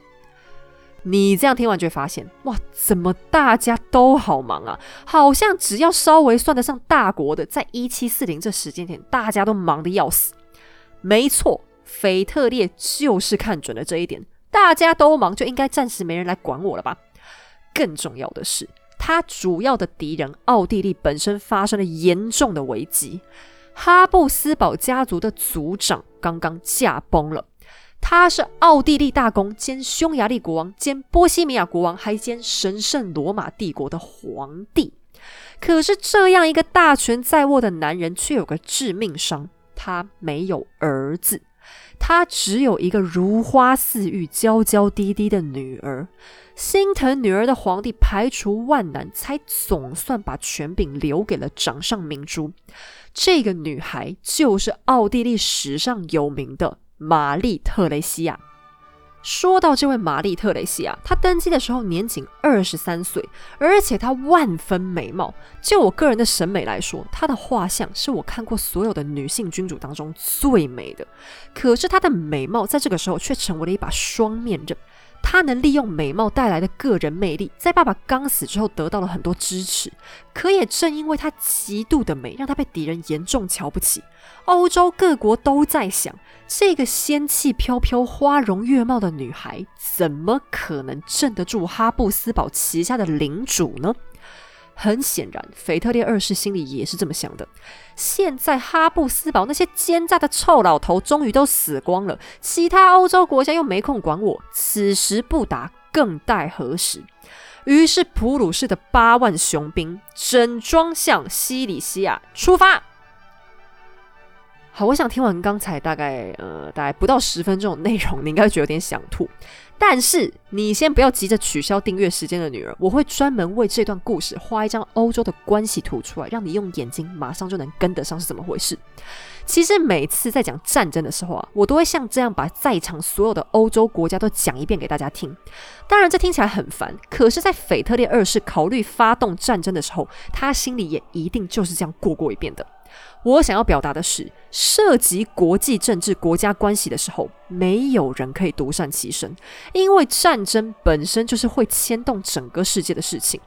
你这样听完就会发现，哇，怎么大家都好忙啊？好像只要稍微算得上大国的，在一七四零这时间点，大家都忙得要死。没错，腓特烈就是看准了这一点，大家都忙，就应该暂时没人来管我了吧？更重要的是，他主要的敌人奥地利本身发生了严重的危机，哈布斯堡家族的族长刚刚驾崩了。他是奥地利大公兼匈牙利国王兼波西米亚国王，还兼神圣罗马帝国的皇帝。可是这样一个大权在握的男人，却有个致命伤：他没有儿子，他只有一个如花似玉、娇娇滴滴的女儿。心疼女儿的皇帝排除万难，才总算把权柄留给了掌上明珠。这个女孩就是奥地利史上有名的。玛丽特雷西亚。说到这位玛丽特雷西亚，她登基的时候年仅二十三岁，而且她万分美貌。就我个人的审美来说，她的画像是我看过所有的女性君主当中最美的。可是她的美貌在这个时候却成为了一把双面刃。她能利用美貌带来的个人魅力，在爸爸刚死之后得到了很多支持。可也正因为她极度的美，让她被敌人严重瞧不起。欧洲各国都在想，这个仙气飘飘、花容月貌的女孩，怎么可能镇得住哈布斯堡旗下的领主呢？很显然，腓特烈二世心里也是这么想的。现在哈布斯堡那些奸诈的臭老头终于都死光了，其他欧洲国家又没空管我，此时不打更待何时？于是，普鲁士的八万雄兵整装向西里西亚出发。好，我想听完刚才大概呃大概不到十分钟的内容，你应该觉得有点想吐。但是你先不要急着取消订阅时间的女儿，我会专门为这段故事画一张欧洲的关系图出来，让你用眼睛马上就能跟得上是怎么回事。其实每次在讲战争的时候啊，我都会像这样把在场所有的欧洲国家都讲一遍给大家听。当然这听起来很烦，可是，在腓特烈二世考虑发动战争的时候，他心里也一定就是这样过过一遍的。我想要表达的是，涉及国际政治、国家关系的时候，没有人可以独善其身，因为战争本身就是会牵动整个世界的事情。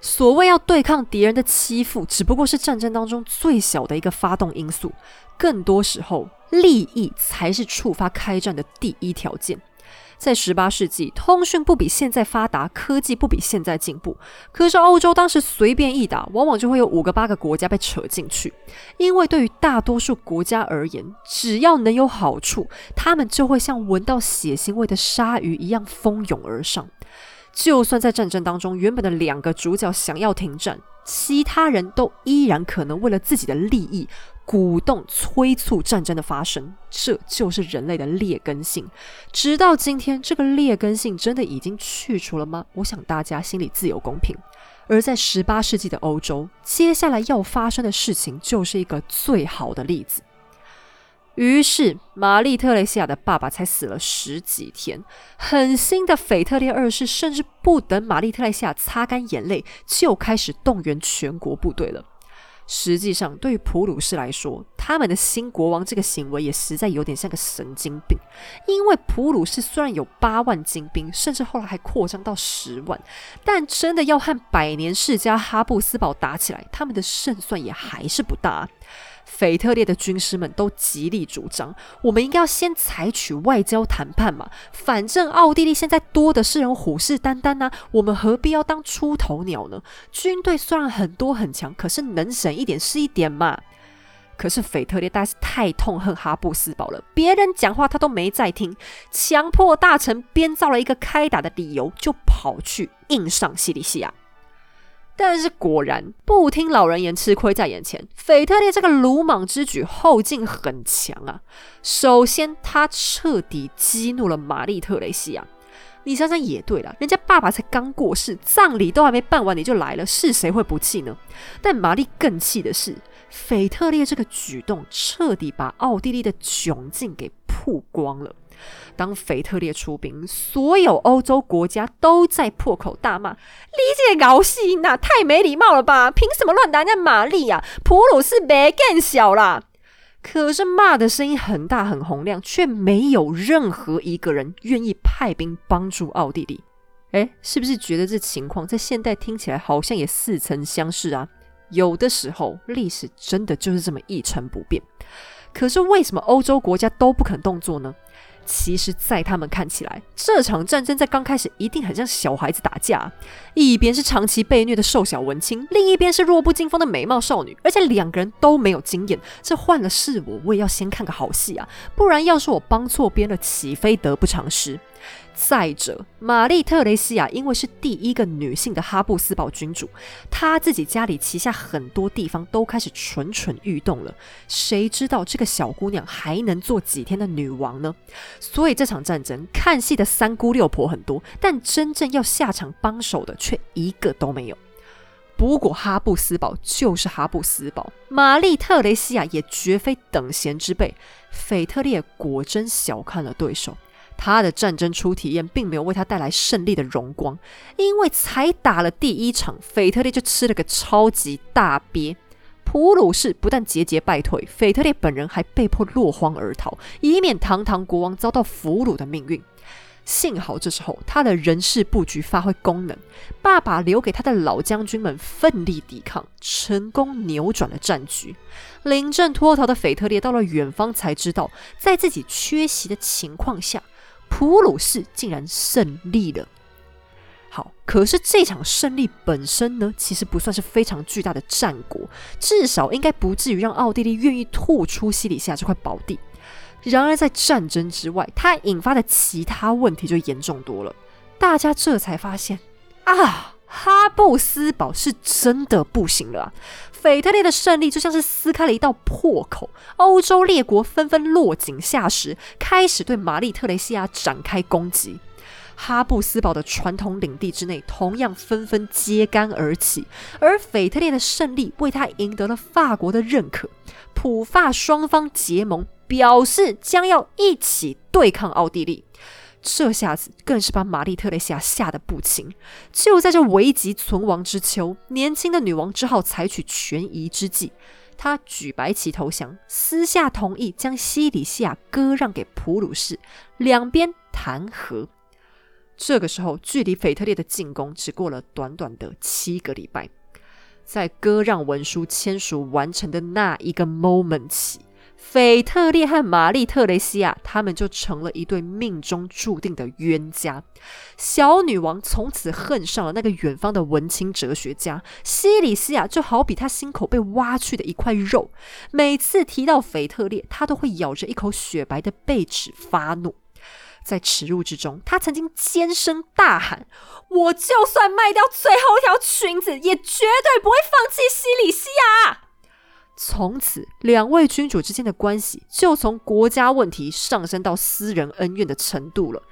所谓要对抗敌人的欺负，只不过是战争当中最小的一个发动因素，更多时候，利益才是触发开战的第一条件。在十八世纪，通讯不比现在发达，科技不比现在进步。可是欧洲当时随便一打，往往就会有五个八个国家被扯进去。因为对于大多数国家而言，只要能有好处，他们就会像闻到血腥味的鲨鱼一样蜂拥而上。就算在战争当中，原本的两个主角想要停战，其他人都依然可能为了自己的利益。鼓动、催促战争的发生，这就是人类的劣根性。直到今天，这个劣根性真的已经去除了吗？我想大家心里自有公平。而在十八世纪的欧洲，接下来要发生的事情就是一个最好的例子。于是，玛丽特雷西亚的爸爸才死了十几天，狠心的腓特烈二世甚至不等玛丽特雷西亚擦干眼泪，就开始动员全国部队了。实际上，对于普鲁士来说，他们的新国王这个行为也实在有点像个神经病。因为普鲁士虽然有八万精兵，甚至后来还扩张到十万，但真的要和百年世家哈布斯堡打起来，他们的胜算也还是不大。腓特烈的军师们都极力主张，我们应该要先采取外交谈判嘛。反正奥地利现在多的是人虎视眈眈呐，我们何必要当出头鸟呢？军队虽然很多很强，可是能省一点是一点嘛。可是腓特烈大是太痛恨哈布斯堡了，别人讲话他都没在听，强迫大臣编造了一个开打的理由，就跑去硬上西里西亚。但是果然不听老人言，吃亏在眼前。腓特烈这个鲁莽之举后劲很强啊！首先，他彻底激怒了玛丽特雷西亚。你想想也对了，人家爸爸才刚过世，葬礼都还没办完，你就来了，是谁会不气呢？但玛丽更气的是，腓特烈这个举动彻底把奥地利的窘境给曝光了。当腓特烈出兵，所有欧洲国家都在破口大骂：“理解搞戏那太没礼貌了吧？凭什么乱打人家玛丽啊？普鲁士别更小啦！”可是骂的声音很大很洪亮，却没有任何一个人愿意派兵帮助奥地利。哎，是不是觉得这情况在现代听起来好像也似曾相识啊？有的时候历史真的就是这么一成不变。可是为什么欧洲国家都不肯动作呢？其实，在他们看起来，这场战争在刚开始一定很像小孩子打架。一边是长期被虐的瘦小文青，另一边是弱不禁风的美貌少女，而且两个人都没有经验。这换了是我，我也要先看个好戏啊！不然，要是我帮错边了，岂非得不偿失？再者，玛丽特雷西亚因为是第一个女性的哈布斯堡君主，她自己家里旗下很多地方都开始蠢蠢欲动了。谁知道这个小姑娘还能做几天的女王呢？所以这场战争看戏的三姑六婆很多，但真正要下场帮手的却一个都没有。不过哈布斯堡就是哈布斯堡，玛丽特雷西亚也绝非等闲之辈。腓特烈果真小看了对手。他的战争初体验并没有为他带来胜利的荣光，因为才打了第一场，腓特烈就吃了个超级大鳖。普鲁士不但节节败退，腓特烈本人还被迫落荒而逃，以免堂堂国王遭到俘虏的命运。幸好这时候他的人事布局发挥功能，爸爸留给他的老将军们奋力抵抗，成功扭转了战局。临阵脱逃的腓特烈到了远方，才知道在自己缺席的情况下。普鲁士竟然胜利了。好，可是这场胜利本身呢，其实不算是非常巨大的战果，至少应该不至于让奥地利愿意吐出西里西亚这块宝地。然而，在战争之外，它引发的其他问题就严重多了。大家这才发现啊。哈布斯堡是真的不行了，腓特烈的胜利就像是撕开了一道破口，欧洲列国纷纷落井下石，开始对玛丽特雷西亚展开攻击。哈布斯堡的传统领地之内，同样纷纷揭竿而起，而腓特烈的胜利为他赢得了法国的认可，普法双方结盟，表示将要一起对抗奥地利。这下子更是把玛丽特蕾西亚吓得不轻。就在这危急存亡之秋，年轻的女王只好采取权宜之计。她举白旗投降，私下同意将西里西亚割让给普鲁士，两边谈和。这个时候，距离腓特烈的进攻只过了短短的七个礼拜。在割让文书签署完成的那一个 moment 起。腓特烈和玛丽特雷西亚，他们就成了一对命中注定的冤家。小女王从此恨上了那个远方的文青哲学家西里西亚，就好比她心口被挖去的一块肉。每次提到腓特烈，她都会咬着一口雪白的贝齿发怒。在耻辱之中，她曾经尖声大喊：“我就算卖掉最后一条裙子，也绝对不会放弃西里西亚。”从此，两位君主之间的关系就从国家问题上升到私人恩怨的程度了。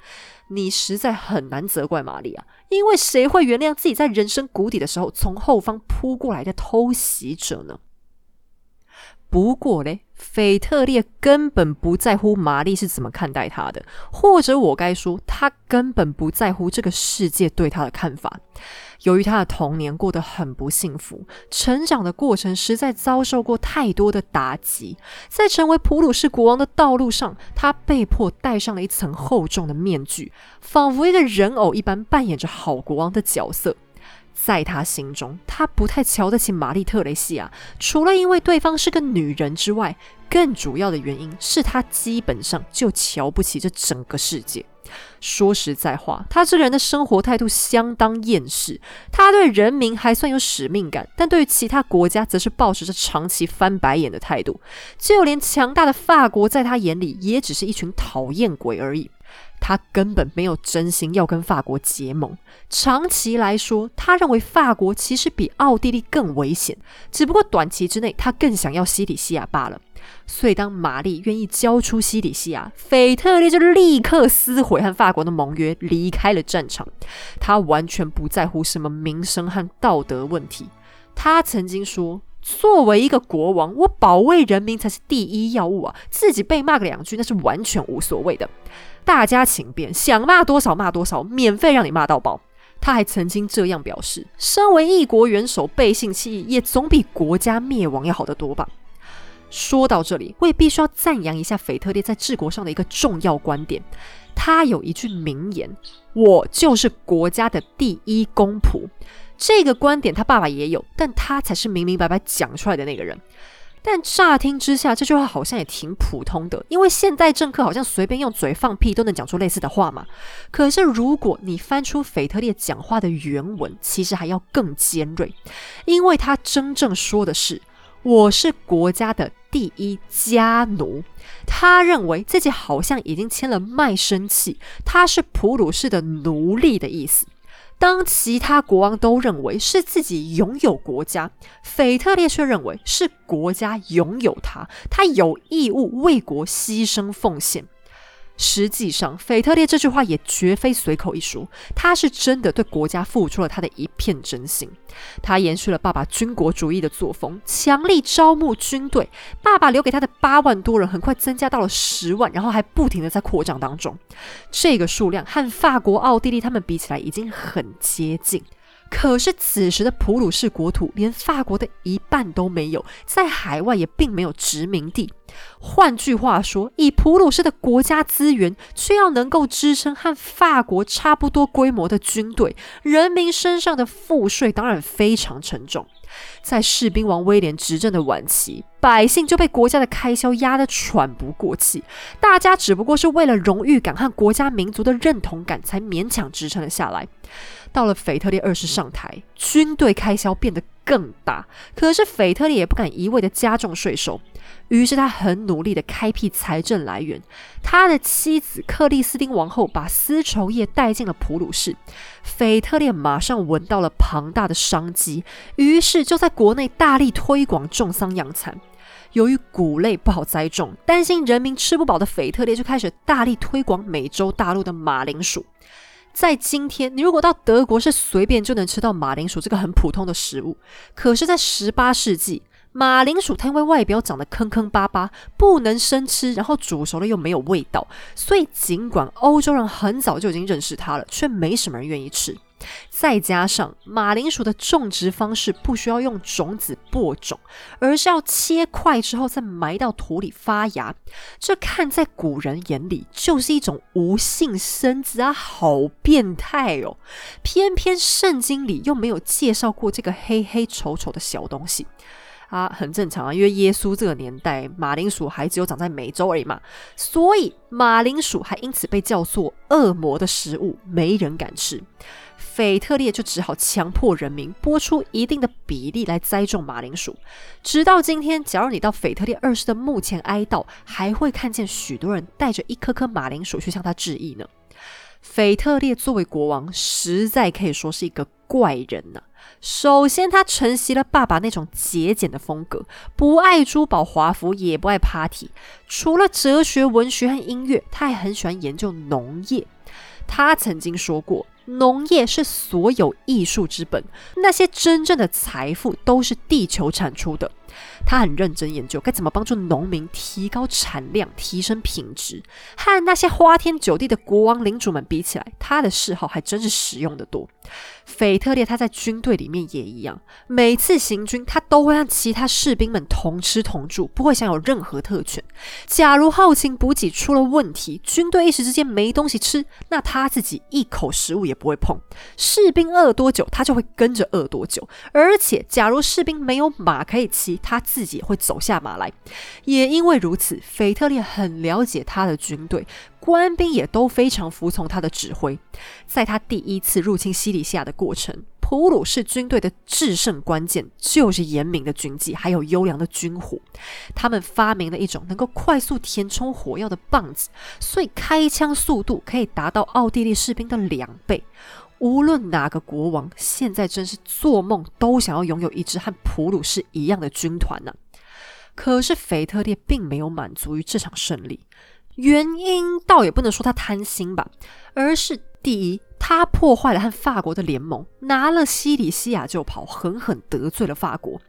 你实在很难责怪玛丽亚，因为谁会原谅自己在人生谷底的时候从后方扑过来的偷袭者呢？不过嘞，腓特烈根本不在乎玛丽是怎么看待他的，或者我该说，他根本不在乎这个世界对他的看法。由于他的童年过得很不幸福，成长的过程实在遭受过太多的打击，在成为普鲁士国王的道路上，他被迫戴上了一层厚重的面具，仿佛一个人偶一般扮演着好国王的角色。在他心中，他不太瞧得起玛丽特雷西亚，除了因为对方是个女人之外，更主要的原因是他基本上就瞧不起这整个世界。说实在话，他这个人的生活态度相当厌世。他对人民还算有使命感，但对于其他国家，则是保持着长期翻白眼的态度。就连强大的法国，在他眼里，也只是一群讨厌鬼而已。他根本没有真心要跟法国结盟。长期来说，他认为法国其实比奥地利更危险，只不过短期之内，他更想要西里西亚罢了。所以，当玛丽愿意交出西里西亚，腓特烈就立刻撕毁和法国的盟约，离开了战场。他完全不在乎什么名声和道德问题。他曾经说：“作为一个国王，我保卫人民才是第一要务啊！自己被骂个两句，那是完全无所谓的。大家请便，想骂多少骂多少，免费让你骂到爆。他还曾经这样表示：身为一国元首，背信弃义也总比国家灭亡要好得多吧。说到这里，我也必须要赞扬一下腓特烈在治国上的一个重要观点。他有一句名言：“我就是国家的第一公仆。”这个观点他爸爸也有，但他才是明明白白讲出来的那个人。但乍听之下，这句话好像也挺普通的，因为现代政客好像随便用嘴放屁都能讲出类似的话嘛。可是如果你翻出腓特烈讲话的原文，其实还要更尖锐，因为他真正说的是：“我是国家的第一家奴。”他认为自己好像已经签了卖身契，他是普鲁士的奴隶的意思。当其他国王都认为是自己拥有国家，腓特烈却认为是国家拥有他，他有义务为国牺牲奉献。实际上，腓特烈这句话也绝非随口一说，他是真的对国家付出了他的一片真心。他延续了爸爸军国主义的作风，强力招募军队。爸爸留给他的八万多人，很快增加到了十万，然后还不停的在扩张当中。这个数量和法国、奥地利他们比起来，已经很接近。可是此时的普鲁士国土连法国的一半都没有，在海外也并没有殖民地。换句话说，以普鲁士的国家资源，却要能够支撑和法国差不多规模的军队，人民身上的赋税当然非常沉重。在士兵王威廉执政的晚期，百姓就被国家的开销压得喘不过气，大家只不过是为了荣誉感和国家民族的认同感，才勉强支撑了下来。到了腓特烈二世上台，军队开销变得更大。可是腓特烈也不敢一味的加重税收，于是他很努力的开辟财政来源。他的妻子克里斯汀王后把丝绸业带进了普鲁士，腓特烈马上闻到了庞大的商机，于是就在国内大力推广种桑养蚕。由于谷类不好栽种，担心人民吃不饱的腓特烈就开始大力推广美洲大陆的马铃薯。在今天，你如果到德国，是随便就能吃到马铃薯这个很普通的食物。可是，在十八世纪，马铃薯它因为外表长得坑坑巴巴，不能生吃，然后煮熟了又没有味道，所以尽管欧洲人很早就已经认识它了，却没什么人愿意吃。再加上马铃薯的种植方式不需要用种子播种，而是要切块之后再埋到土里发芽，这看在古人眼里就是一种无性生殖啊，好变态哦！偏偏圣经里又没有介绍过这个黑黑丑丑的小东西啊，很正常啊，因为耶稣这个年代马铃薯还只有长在美洲而已嘛，所以马铃薯还因此被叫做恶魔的食物，没人敢吃。腓特烈就只好强迫人民拨出一定的比例来栽种马铃薯。直到今天，假如你到腓特烈二世的墓前哀悼，还会看见许多人带着一颗颗马铃薯去向他致意呢。腓特烈作为国王，实在可以说是一个怪人呐。首先，他承袭了爸爸那种节俭的风格，不爱珠宝华服，也不爱 party。除了哲学、文学和音乐，他还很喜欢研究农业。他曾经说过。农业是所有艺术之本，那些真正的财富都是地球产出的。他很认真研究该怎么帮助农民提高产量、提升品质。和那些花天酒地的国王领主们比起来，他的嗜好还真是实用的多。腓特烈他在军队里面也一样，每次行军他都会让其他士兵们同吃同住，不会享有任何特权。假如后勤补给出了问题，军队一时之间没东西吃，那他自己一口食物也不会碰。士兵饿多久，他就会跟着饿多久。而且，假如士兵没有马可以骑，他自己也会走下马来。也因为如此，腓特烈很了解他的军队，官兵也都非常服从他的指挥。在他第一次入侵西里西亚的过程，普鲁士军队的制胜关键就是严明的军纪，还有优良的军火。他们发明了一种能够快速填充火药的棒子，所以开枪速度可以达到奥地利士兵的两倍。无论哪个国王，现在真是做梦都想要拥有一支和普鲁士一样的军团呢。可是腓特烈并没有满足于这场胜利，原因倒也不能说他贪心吧，而是第一，他破坏了和法国的联盟，拿了西里西亚就跑，狠狠得罪了法国。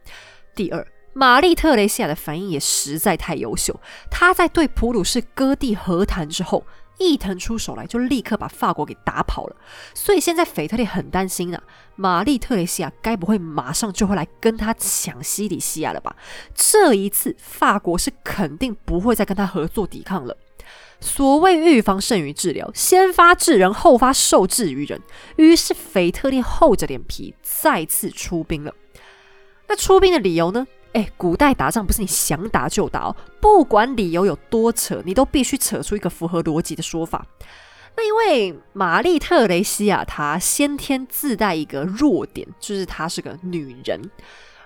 第二，玛丽特雷西亚的反应也实在太优秀，她在对普鲁士割地和谈之后。一腾出手来，就立刻把法国给打跑了。所以现在腓特烈很担心啊，玛丽特蕾西亚该不会马上就会来跟他抢西里西亚了吧？这一次法国是肯定不会再跟他合作抵抗了。所谓预防胜于治疗，先发制人，后发受制于人。于是腓特烈厚着脸皮再次出兵了。那出兵的理由呢？哎，古代打仗不是你想打就打哦，不管理由有多扯，你都必须扯出一个符合逻辑的说法。那因为玛丽特雷西亚她先天自带一个弱点，就是她是个女人。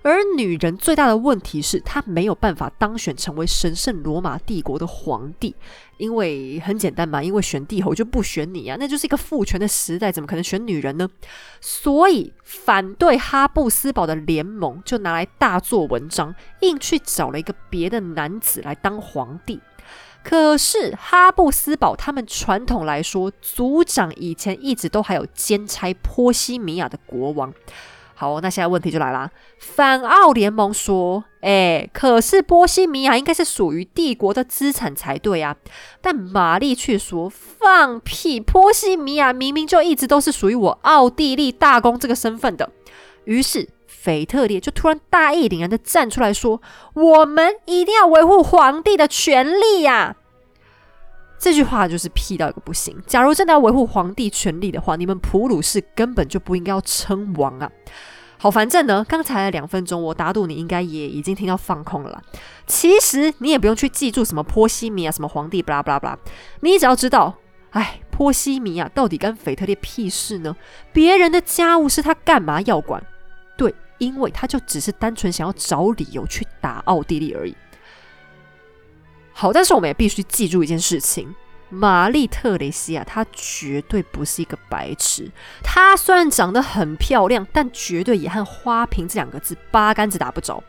而女人最大的问题是，她没有办法当选成为神圣罗马帝国的皇帝，因为很简单嘛，因为选帝侯就不选你啊，那就是一个父权的时代，怎么可能选女人呢？所以反对哈布斯堡的联盟就拿来大做文章，硬去找了一个别的男子来当皇帝。可是哈布斯堡他们传统来说，族长以前一直都还有兼差波西米亚的国王。好，那现在问题就来啦。反奥联盟说：“哎，可是波西米亚应该是属于帝国的资产才对啊。”但玛丽却说：“放屁！波西米亚明明就一直都是属于我奥地利大公这个身份的。”于是腓特烈就突然大义凛然的站出来说：“我们一定要维护皇帝的权利呀！”这句话就是屁到一个不行。假如真的要维护皇帝权利的话，你们普鲁士根本就不应该要称王啊！好，反正呢，刚才两分钟，我打赌你应该也已经听到放空了。其实你也不用去记住什么波西米亚、什么皇帝，巴拉巴拉巴拉，你只要知道，哎，波西米亚到底干腓特烈屁事呢？别人的家务事他干嘛要管？对，因为他就只是单纯想要找理由去打奥地利而已。好，但是我们也必须记住一件事情。玛丽特雷西亚，她绝对不是一个白痴。她虽然长得很漂亮，但绝对也和花瓶这两个字八竿子打不着。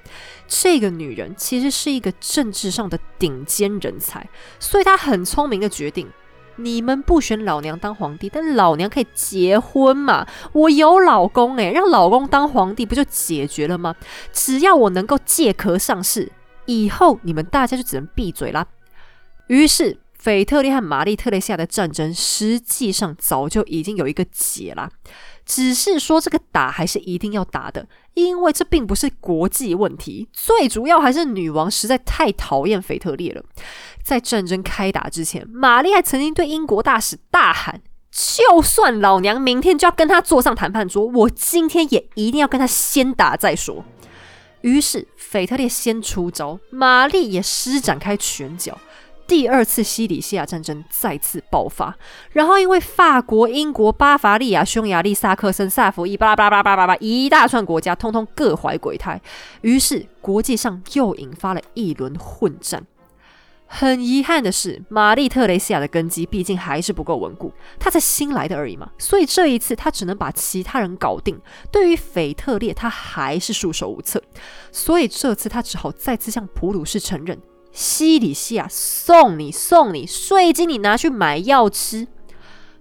这个女人其实是一个政治上的顶尖人才，所以她很聪明的决定：你们不选老娘当皇帝，但老娘可以结婚嘛？我有老公诶，让老公当皇帝不就解决了吗？只要我能够借壳上市，以后你们大家就只能闭嘴啦。于是。腓特烈和玛丽特雷西亚的战争，实际上早就已经有一个解了，只是说这个打还是一定要打的，因为这并不是国际问题，最主要还是女王实在太讨厌腓特烈了。在战争开打之前，玛丽还曾经对英国大使大喊：“就算老娘明天就要跟他坐上谈判桌，我今天也一定要跟他先打再说。”于是腓特烈先出招，玛丽也施展开拳脚。第二次西里西亚战争再次爆发，然后因为法国、英国、巴伐利亚、匈牙利、萨克森、萨伏伊，巴拉巴拉巴拉巴拉一大串国家，通通各怀鬼胎，于是国际上又引发了一轮混战。很遗憾的是，玛丽特雷西亚的根基毕竟还是不够稳固，她才新来的而已嘛，所以这一次她只能把其他人搞定。对于腓特烈，他还是束手无策，所以这次他只好再次向普鲁士承认。西里西亚送你送你税金，你拿去买药吃。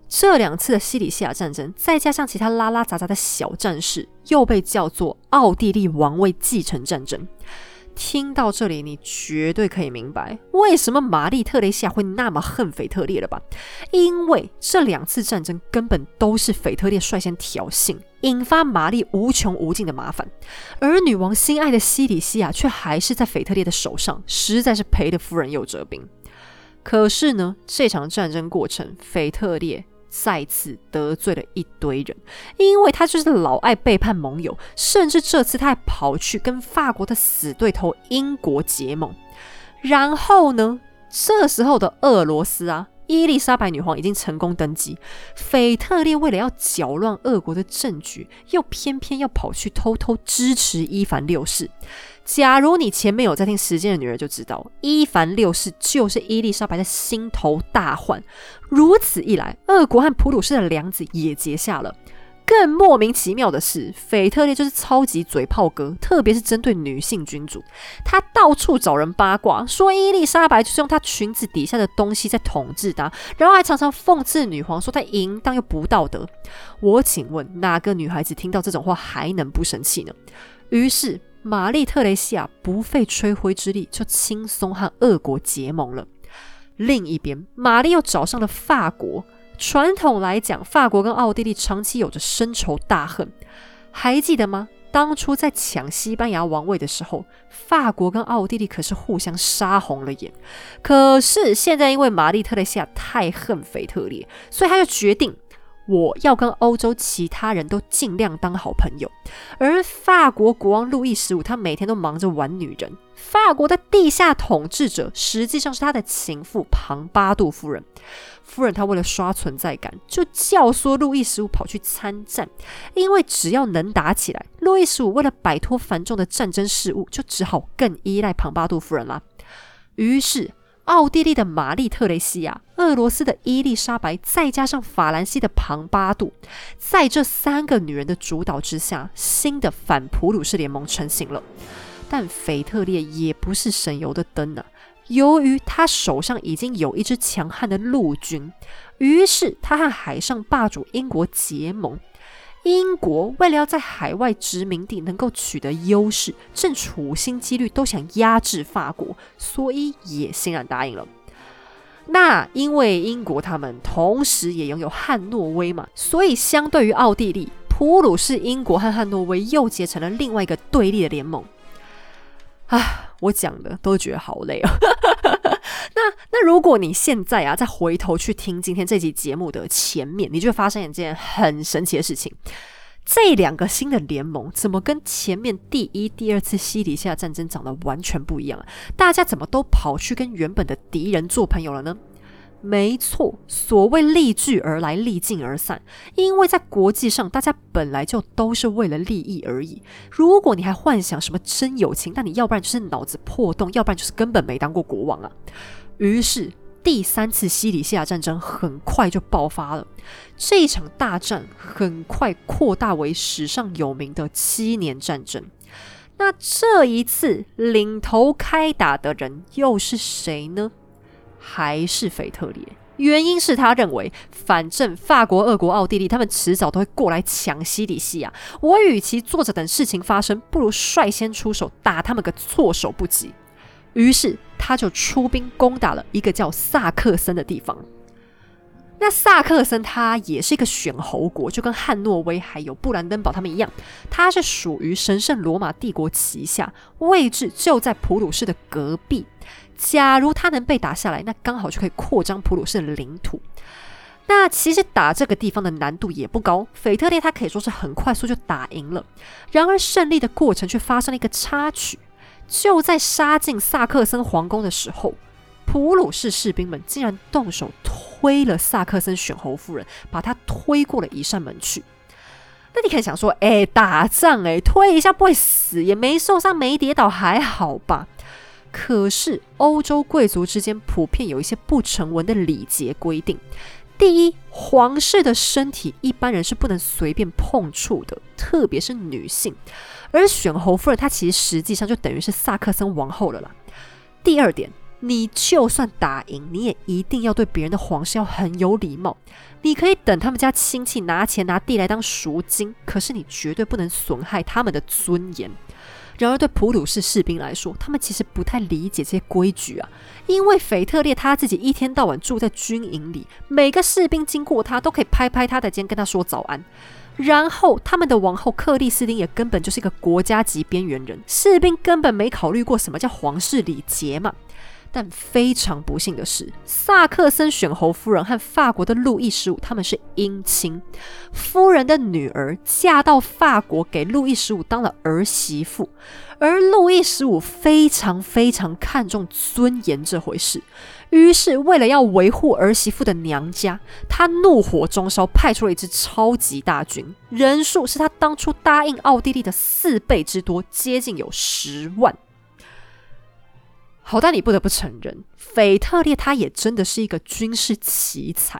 这两次的西里西亚战争，再加上其他拉拉杂杂的小战事，又被叫做奥地利王位继承战争。听到这里，你绝对可以明白为什么玛丽特雷西亚会那么恨腓特烈了吧？因为这两次战争根本都是腓特烈率先挑衅。引发玛丽无穷无尽的麻烦，而女王心爱的西里西亚却还是在腓特烈的手上，实在是赔了夫人又折兵。可是呢，这场战争过程，腓特烈再次得罪了一堆人，因为他就是老爱背叛盟友，甚至这次他还跑去跟法国的死对头英国结盟。然后呢，这时候的俄罗斯啊。伊丽莎白女皇已经成功登基，腓特烈为了要搅乱俄国的政局，又偏偏要跑去偷偷支持伊凡六世。假如你前面有在听《时间的女儿》，就知道伊凡六世就是伊丽莎白的心头大患。如此一来，俄国和普鲁士的梁子也结下了。更莫名其妙的是，腓特烈就是超级嘴炮哥，特别是针对女性君主，他到处找人八卦，说伊丽莎白就是用她裙子底下的东西在统治她，然后还常常讽刺女皇，说她淫荡又不道德。我请问，哪个女孩子听到这种话还能不生气呢？于是玛丽特雷西亚不费吹灰之力就轻松和俄国结盟了。另一边，玛丽又找上了法国。传统来讲，法国跟奥地利长期有着深仇大恨，还记得吗？当初在抢西班牙王位的时候，法国跟奥地利可是互相杀红了眼。可是现在，因为玛丽特雷西亚太恨腓特烈，所以他就决定。我要跟欧洲其他人都尽量当好朋友，而法国国王路易十五他每天都忙着玩女人。法国的地下统治者实际上是他的情妇庞巴杜夫人。夫人她为了刷存在感，就教唆路易十五跑去参战，因为只要能打起来，路易十五为了摆脱繁重的战争事务，就只好更依赖庞巴杜夫人啦。于是。奥地利的玛丽特雷西亚、俄罗斯的伊丽莎白，再加上法兰西的庞巴杜，在这三个女人的主导之下，新的反普鲁士联盟成型了。但腓特烈也不是省油的灯啊！由于他手上已经有一支强悍的陆军，于是他和海上霸主英国结盟。英国为了要在海外殖民地能够取得优势，正处心积虑都想压制法国，所以也欣然答应了。那因为英国他们同时也拥有汉诺威嘛，所以相对于奥地利，普鲁士英国和汉诺威又结成了另外一个对立的联盟。啊，我讲的都觉得好累哦。那那如果你现在啊再回头去听今天这集节目的前面，你就会发生一件很神奇的事情：这两个新的联盟怎么跟前面第一、第二次西里夏战争长得完全不一样啊？大家怎么都跑去跟原本的敌人做朋友了呢？没错，所谓利聚而来，利尽而散。因为在国际上，大家本来就都是为了利益而已。如果你还幻想什么真友情，那你要不然就是脑子破洞，要不然就是根本没当过国王啊。于是，第三次西里西亚战争很快就爆发了。这一场大战很快扩大为史上有名的七年战争。那这一次领头开打的人又是谁呢？还是腓特烈，原因是他认为，反正法国、俄国、奥地利他们迟早都会过来抢西里西亚，我与其坐着等事情发生，不如率先出手，打他们个措手不及。于是他就出兵攻打了一个叫萨克森的地方。那萨克森他也是一个选侯国，就跟汉诺威还有布兰登堡他们一样，他是属于神圣罗马帝国旗下，位置就在普鲁士的隔壁。假如他能被打下来，那刚好就可以扩张普鲁士的领土。那其实打这个地方的难度也不高，腓特烈他可以说是很快速就打赢了。然而胜利的过程却发生了一个插曲，就在杀进萨克森皇宫的时候，普鲁士士兵们竟然动手推了萨克森选侯夫人，把她推过了一扇门去。那你可以想说，哎，打仗哎，推一下不会死，也没受伤，没跌倒，还好吧？可是，欧洲贵族之间普遍有一些不成文的礼节规定。第一，皇室的身体一般人是不能随便碰触的，特别是女性。而选侯夫人她其实实际上就等于是萨克森王后了啦。第二点，你就算打赢，你也一定要对别人的皇室要很有礼貌。你可以等他们家亲戚拿钱拿地来当赎金，可是你绝对不能损害他们的尊严。然而，对普鲁士士兵来说，他们其实不太理解这些规矩啊。因为腓特烈他自己一天到晚住在军营里，每个士兵经过他都可以拍拍他的肩，跟他说早安。然后，他们的王后克里斯汀也根本就是一个国家级边缘人，士兵根本没考虑过什么叫皇室礼节嘛。但非常不幸的是，萨克森选侯夫人和法国的路易十五他们是姻亲，夫人的女儿嫁到法国给路易十五当了儿媳妇，而路易十五非常非常看重尊严这回事，于是为了要维护儿媳妇的娘家，他怒火中烧，派出了一支超级大军，人数是他当初答应奥地利的四倍之多，接近有十万。好，但你不得不承认，腓特烈他也真的是一个军事奇才。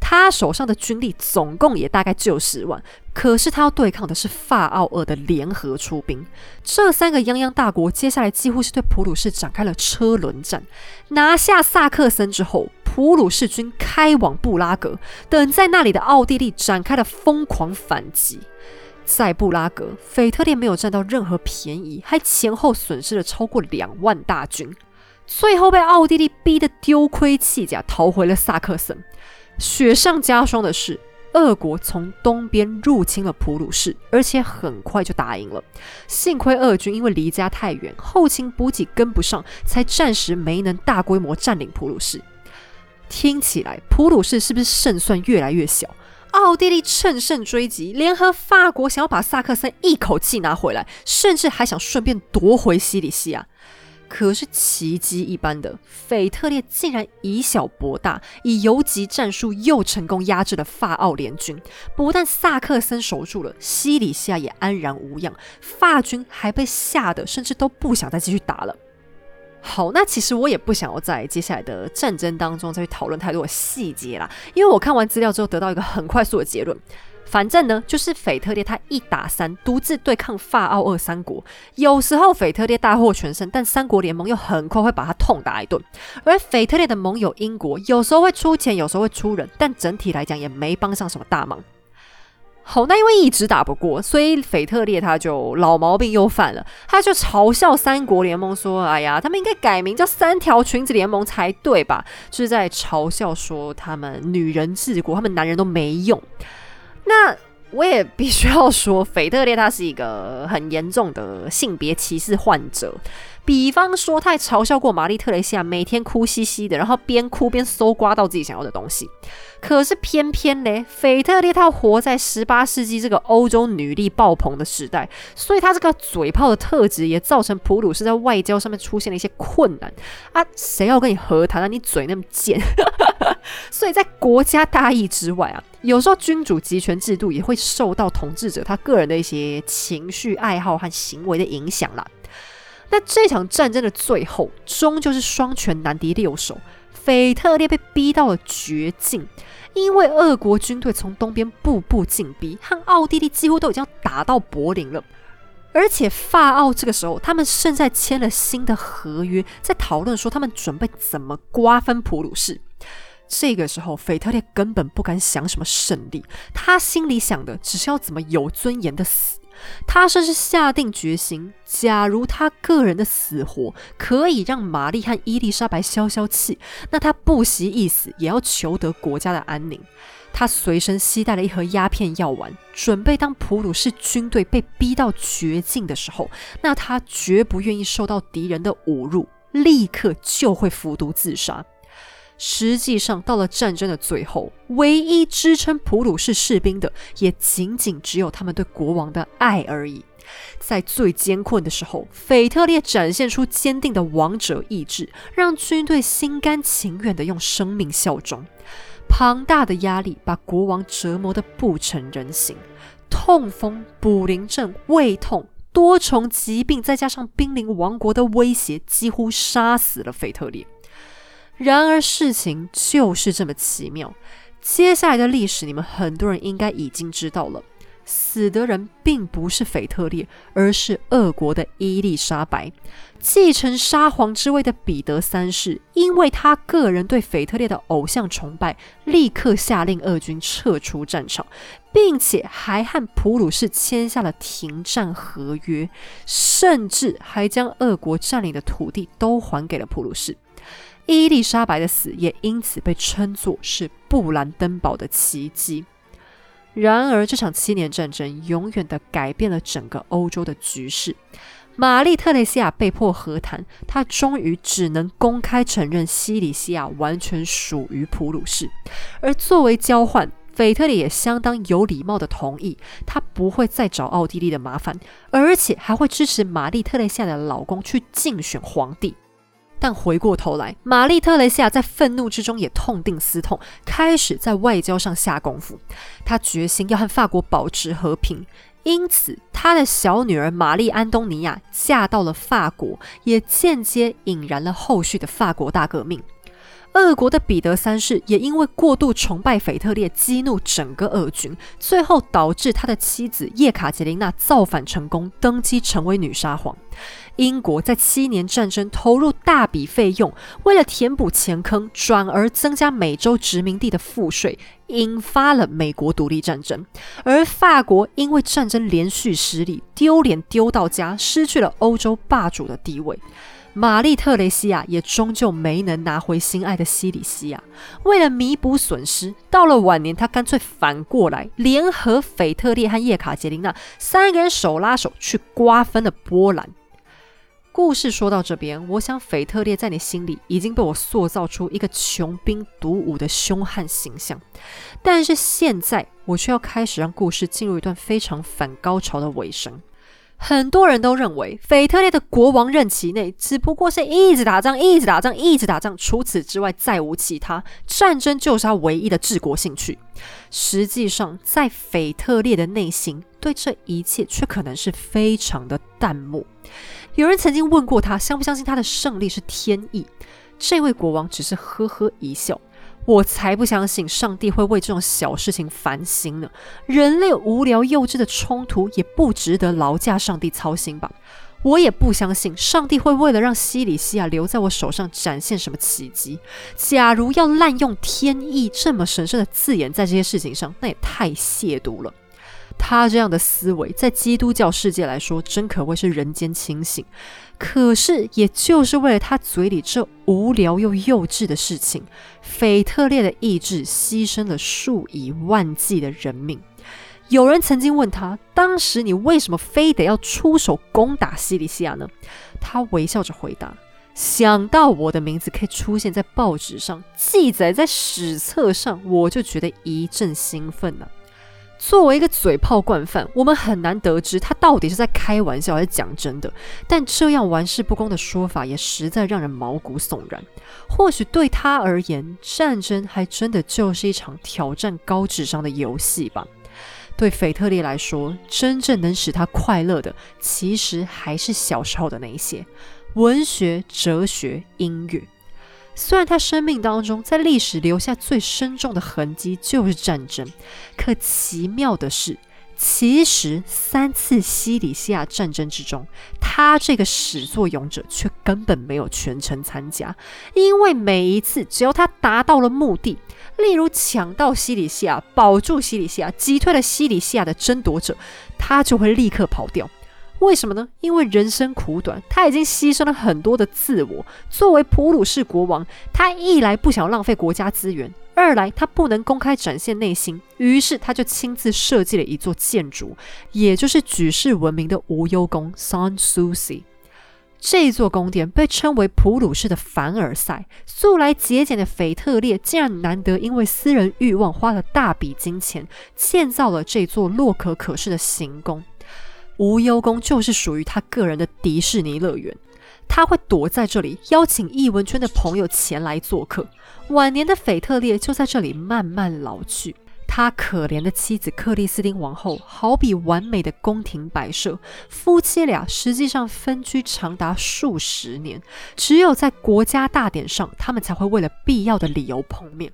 他手上的军力总共也大概只有十万，可是他要对抗的是法、奥、俄的联合出兵。这三个泱泱大国接下来几乎是对普鲁士展开了车轮战。拿下萨克森之后，普鲁士军开往布拉格，等在那里的奥地利展开了疯狂反击。在布拉格，腓特烈没有占到任何便宜，还前后损失了超过两万大军，最后被奥地利逼得丢盔弃甲，逃回了萨克森。雪上加霜的是，俄国从东边入侵了普鲁士，而且很快就打赢了。幸亏俄军因为离家太远，后勤补给跟不上，才暂时没能大规模占领普鲁士。听起来，普鲁士是不是胜算越来越小？奥地利乘胜追击，联合法国想要把萨克森一口气拿回来，甚至还想顺便夺回西里西亚。可是奇迹一般的，腓特烈竟然以小博大，以游击战术又成功压制了法奥联军。不但萨克森守住了，西里西亚也安然无恙，法军还被吓得甚至都不想再继续打了。好，那其实我也不想要在接下来的战争当中再去讨论太多的细节啦，因为我看完资料之后得到一个很快速的结论，反正呢就是腓特烈他一打三，独自对抗法奥二三国，有时候腓特烈大获全胜，但三国联盟又很快会把他痛打一顿，而腓特烈的盟友英国有时候会出钱，有时候会出人，但整体来讲也没帮上什么大忙。好，那因为一直打不过，所以腓特烈他就老毛病又犯了，他就嘲笑三国联盟说：“哎呀，他们应该改名叫三条裙子联盟才对吧？”就是在嘲笑说他们女人治国，他们男人都没用。那我也必须要说，腓特烈他是一个很严重的性别歧视患者。比方说，他还嘲笑过玛丽特雷西亚每天哭兮兮的，然后边哭边搜刮到自己想要的东西。可是偏偏嘞，腓特烈他活在十八世纪这个欧洲女力爆棚的时代，所以他这个嘴炮的特质也造成普鲁士在外交上面出现了一些困难啊！谁要跟你和谈啊？你嘴那么贱，所以在国家大义之外啊，有时候君主集权制度也会受到统治者他个人的一些情绪、爱好和行为的影响啦。那这场战争的最后，终究是双拳难敌六手，腓特烈被逼到了绝境，因为俄国军队从东边步步紧逼，和奥地利几乎都已经打到柏林了，而且法奥这个时候，他们正在签了新的合约，在讨论说他们准备怎么瓜分普鲁士。这个时候，腓特烈根本不敢想什么胜利，他心里想的只是要怎么有尊严的死。他甚至下定决心，假如他个人的死活可以让玛丽和伊丽莎白消消气，那他不惜一死也要求得国家的安宁。他随身携带了一盒鸦片药丸，准备当普鲁士军队被逼到绝境的时候，那他绝不愿意受到敌人的侮辱，立刻就会服毒自杀。实际上，到了战争的最后，唯一支撑普鲁士士兵的，也仅仅只有他们对国王的爱而已。在最艰困的时候，腓特烈展现出坚定的王者意志，让军队心甘情愿地用生命效忠。庞大的压力把国王折磨得不成人形，痛风、卟啉症、胃痛、多重疾病，再加上濒临亡国的威胁，几乎杀死了腓特烈。然而事情就是这么奇妙。接下来的历史，你们很多人应该已经知道了。死的人并不是腓特烈，而是俄国的伊丽莎白。继承沙皇之位的彼得三世，因为他个人对腓特烈的偶像崇拜，立刻下令俄军撤出战场，并且还和普鲁士签下了停战合约，甚至还将俄国占领的土地都还给了普鲁士。伊丽莎白的死也因此被称作是布兰登堡的奇迹。然而，这场七年战争永远的改变了整个欧洲的局势。玛丽特蕾西亚被迫和谈，她终于只能公开承认西里西亚完全属于普鲁士。而作为交换，腓特烈也相当有礼貌的同意，他不会再找奥地利的麻烦，而且还会支持玛丽特蕾西亚的老公去竞选皇帝。但回过头来，玛丽特雷西亚在愤怒之中也痛定思痛，开始在外交上下功夫。她决心要和法国保持和平，因此她的小女儿玛丽安东尼娅嫁到了法国，也间接引燃了后续的法国大革命。俄国的彼得三世也因为过度崇拜腓特烈，激怒整个俄军，最后导致他的妻子叶卡捷琳娜造反成功，登基成为女沙皇。英国在七年战争投入大笔费用，为了填补钱坑，转而增加美洲殖民地的赋税，引发了美国独立战争。而法国因为战争连续失利，丢脸丢到家，失去了欧洲霸主的地位。玛丽特雷西亚也终究没能拿回心爱的西里西亚。为了弥补损失，到了晚年，他干脆反过来联合腓特烈和叶卡捷琳娜三个人手拉手去瓜分了波兰。故事说到这边，我想腓特烈在你心里已经被我塑造出一个穷兵黩武的凶悍形象，但是现在我却要开始让故事进入一段非常反高潮的尾声。很多人都认为，腓特烈的国王任期内只不过是一直打仗、一直打仗、一直打仗，除此之外再无其他。战争就是他唯一的治国兴趣。实际上，在腓特烈的内心，对这一切却可能是非常的淡漠。有人曾经问过他，相不相信他的胜利是天意？这位国王只是呵呵一笑。我才不相信上帝会为这种小事情烦心呢！人类无聊幼稚的冲突也不值得劳驾上帝操心吧？我也不相信上帝会为了让西里西亚留在我手上展现什么奇迹。假如要滥用天意这么神圣的字眼在这些事情上，那也太亵渎了。他这样的思维，在基督教世界来说，真可谓是人间清醒。可是，也就是为了他嘴里这无聊又幼稚的事情，腓特烈的意志牺牲了数以万计的人命。有人曾经问他，当时你为什么非得要出手攻打西里西亚呢？他微笑着回答：“想到我的名字可以出现在报纸上，记载在史册上，我就觉得一阵兴奋呢。”作为一个嘴炮惯犯，我们很难得知他到底是在开玩笑还是讲真的。但这样玩世不恭的说法也实在让人毛骨悚然。或许对他而言，战争还真的就是一场挑战高智商的游戏吧。对腓特烈来说，真正能使他快乐的，其实还是小时候的那一些文学、哲学、音乐。虽然他生命当中在历史留下最深重的痕迹就是战争，可奇妙的是，其实三次西里西亚战争之中，他这个始作俑者却根本没有全程参加，因为每一次只要他达到了目的，例如抢到西里西亚、保住西里西亚、击退了西里西亚的争夺者，他就会立刻跑掉。为什么呢？因为人生苦短，他已经牺牲了很多的自我。作为普鲁士国王，他一来不想浪费国家资源，二来他不能公开展现内心，于是他就亲自设计了一座建筑，也就是举世闻名的无忧宫 （San Souci）。这座宫殿被称为普鲁士的凡尔赛。素来节俭的腓特烈，竟然难得因为私人欲望花了大笔金钱，建造了这座洛可可式的行宫。无忧宫就是属于他个人的迪士尼乐园，他会躲在这里，邀请艺文圈的朋友前来做客。晚年的腓特烈就在这里慢慢老去。他可怜的妻子克里斯汀王后，好比完美的宫廷摆设，夫妻俩实际上分居长达数十年，只有在国家大典上，他们才会为了必要的理由碰面。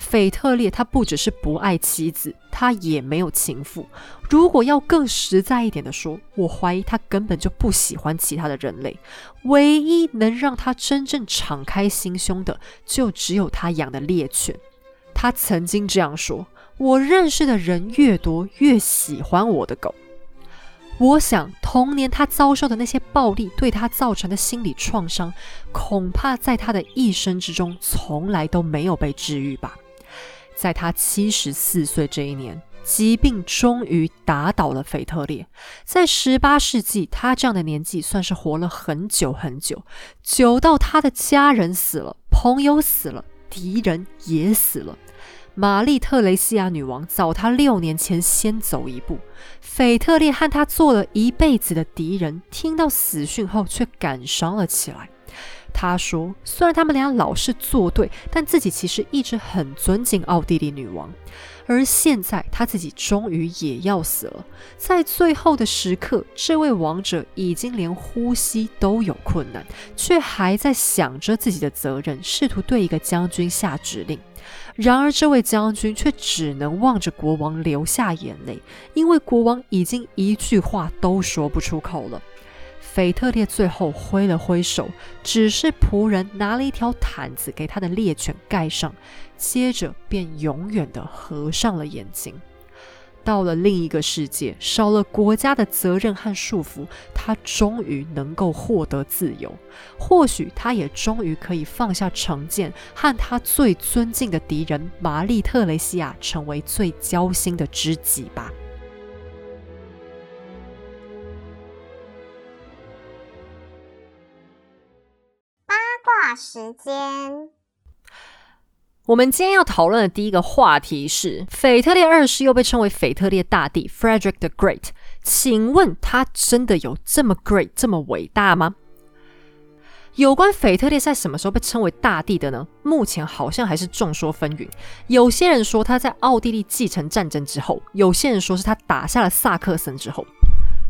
腓特烈他不只是不爱妻子，他也没有情妇。如果要更实在一点的说，我怀疑他根本就不喜欢其他的人类。唯一能让他真正敞开心胸的，就只有他养的猎犬。他曾经这样说：“我认识的人越多，越喜欢我的狗。”我想，童年他遭受的那些暴力对他造成的心理创伤，恐怕在他的一生之中从来都没有被治愈吧。在他七十四岁这一年，疾病终于打倒了腓特烈。在十八世纪，他这样的年纪算是活了很久很久，久到他的家人死了，朋友死了，敌人也死了。玛丽特雷西亚女王早他六年前先走一步，腓特烈和他做了一辈子的敌人，听到死讯后却感伤了起来。他说，虽然他们俩老是作对，但自己其实一直很尊敬奥地利女王。而现在他自己终于也要死了，在最后的时刻，这位王者已经连呼吸都有困难，却还在想着自己的责任，试图对一个将军下指令。然而，这位将军却只能望着国王流下眼泪，因为国王已经一句话都说不出口了。腓特烈最后挥了挥手，只是仆人拿了一条毯子给他的猎犬盖上，接着便永远的合上了眼睛。到了另一个世界，少了国家的责任和束缚，他终于能够获得自由。或许他也终于可以放下成见，和他最尊敬的敌人玛丽特雷西亚成为最交心的知己吧。时间，我们今天要讨论的第一个话题是腓特烈二世，又被称为腓特烈大帝 （Frederick the Great）。请问他真的有这么 great、这么伟大吗？有关腓特烈在什么时候被称为大帝的呢？目前好像还是众说纷纭。有些人说他在奥地利继承战争之后，有些人说是他打下了萨克森之后。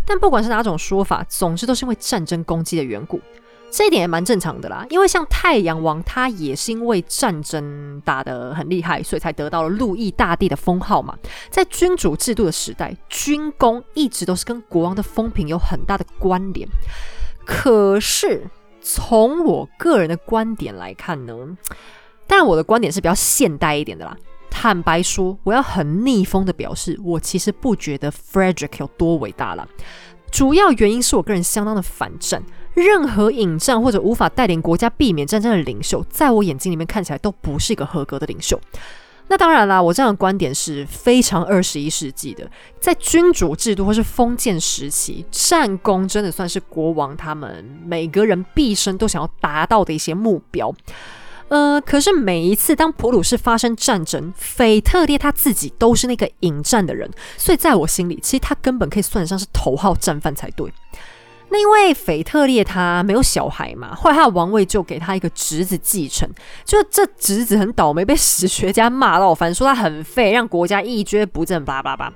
但不管是哪种说法，总之都是因为战争攻击的缘故。这一点也蛮正常的啦，因为像太阳王，他也是因为战争打得很厉害，所以才得到了路易大帝的封号嘛。在君主制度的时代，军功一直都是跟国王的风评有很大的关联。可是从我个人的观点来看呢，当然我的观点是比较现代一点的啦。坦白说，我要很逆风的表示，我其实不觉得 Frederick 有多伟大了。主要原因是我个人相当的反战。任何引战或者无法带领国家避免战争的领袖，在我眼睛里面看起来都不是一个合格的领袖。那当然啦，我这样的观点是非常二十一世纪的。在君主制度或是封建时期，战功真的算是国王他们每个人毕生都想要达到的一些目标。呃，可是每一次当普鲁士发生战争，腓特烈他自己都是那个引战的人，所以在我心里，其实他根本可以算得上是头号战犯才对。那因为腓特烈他没有小孩嘛，后来他的王位就给他一个侄子继承，就这侄子很倒霉，被史学家骂到反正，说他很废，让国家一蹶不振，巴拉巴。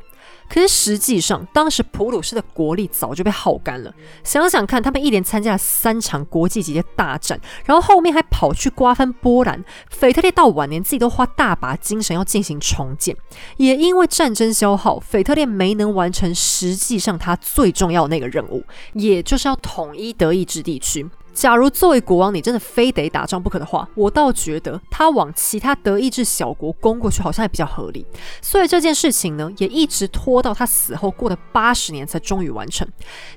可是实际上，当时普鲁士的国力早就被耗干了。想想看，他们一连参加了三场国际级的大战，然后后面还跑去瓜分波兰。腓特烈到晚年自己都花大把精神要进行重建，也因为战争消耗，腓特烈没能完成实际上他最重要的那个任务，也就是要统一德意志地区。假如作为国王，你真的非得打仗不可的话，我倒觉得他往其他德意志小国攻过去，好像也比较合理。所以这件事情呢，也一直拖到他死后过了八十年才终于完成。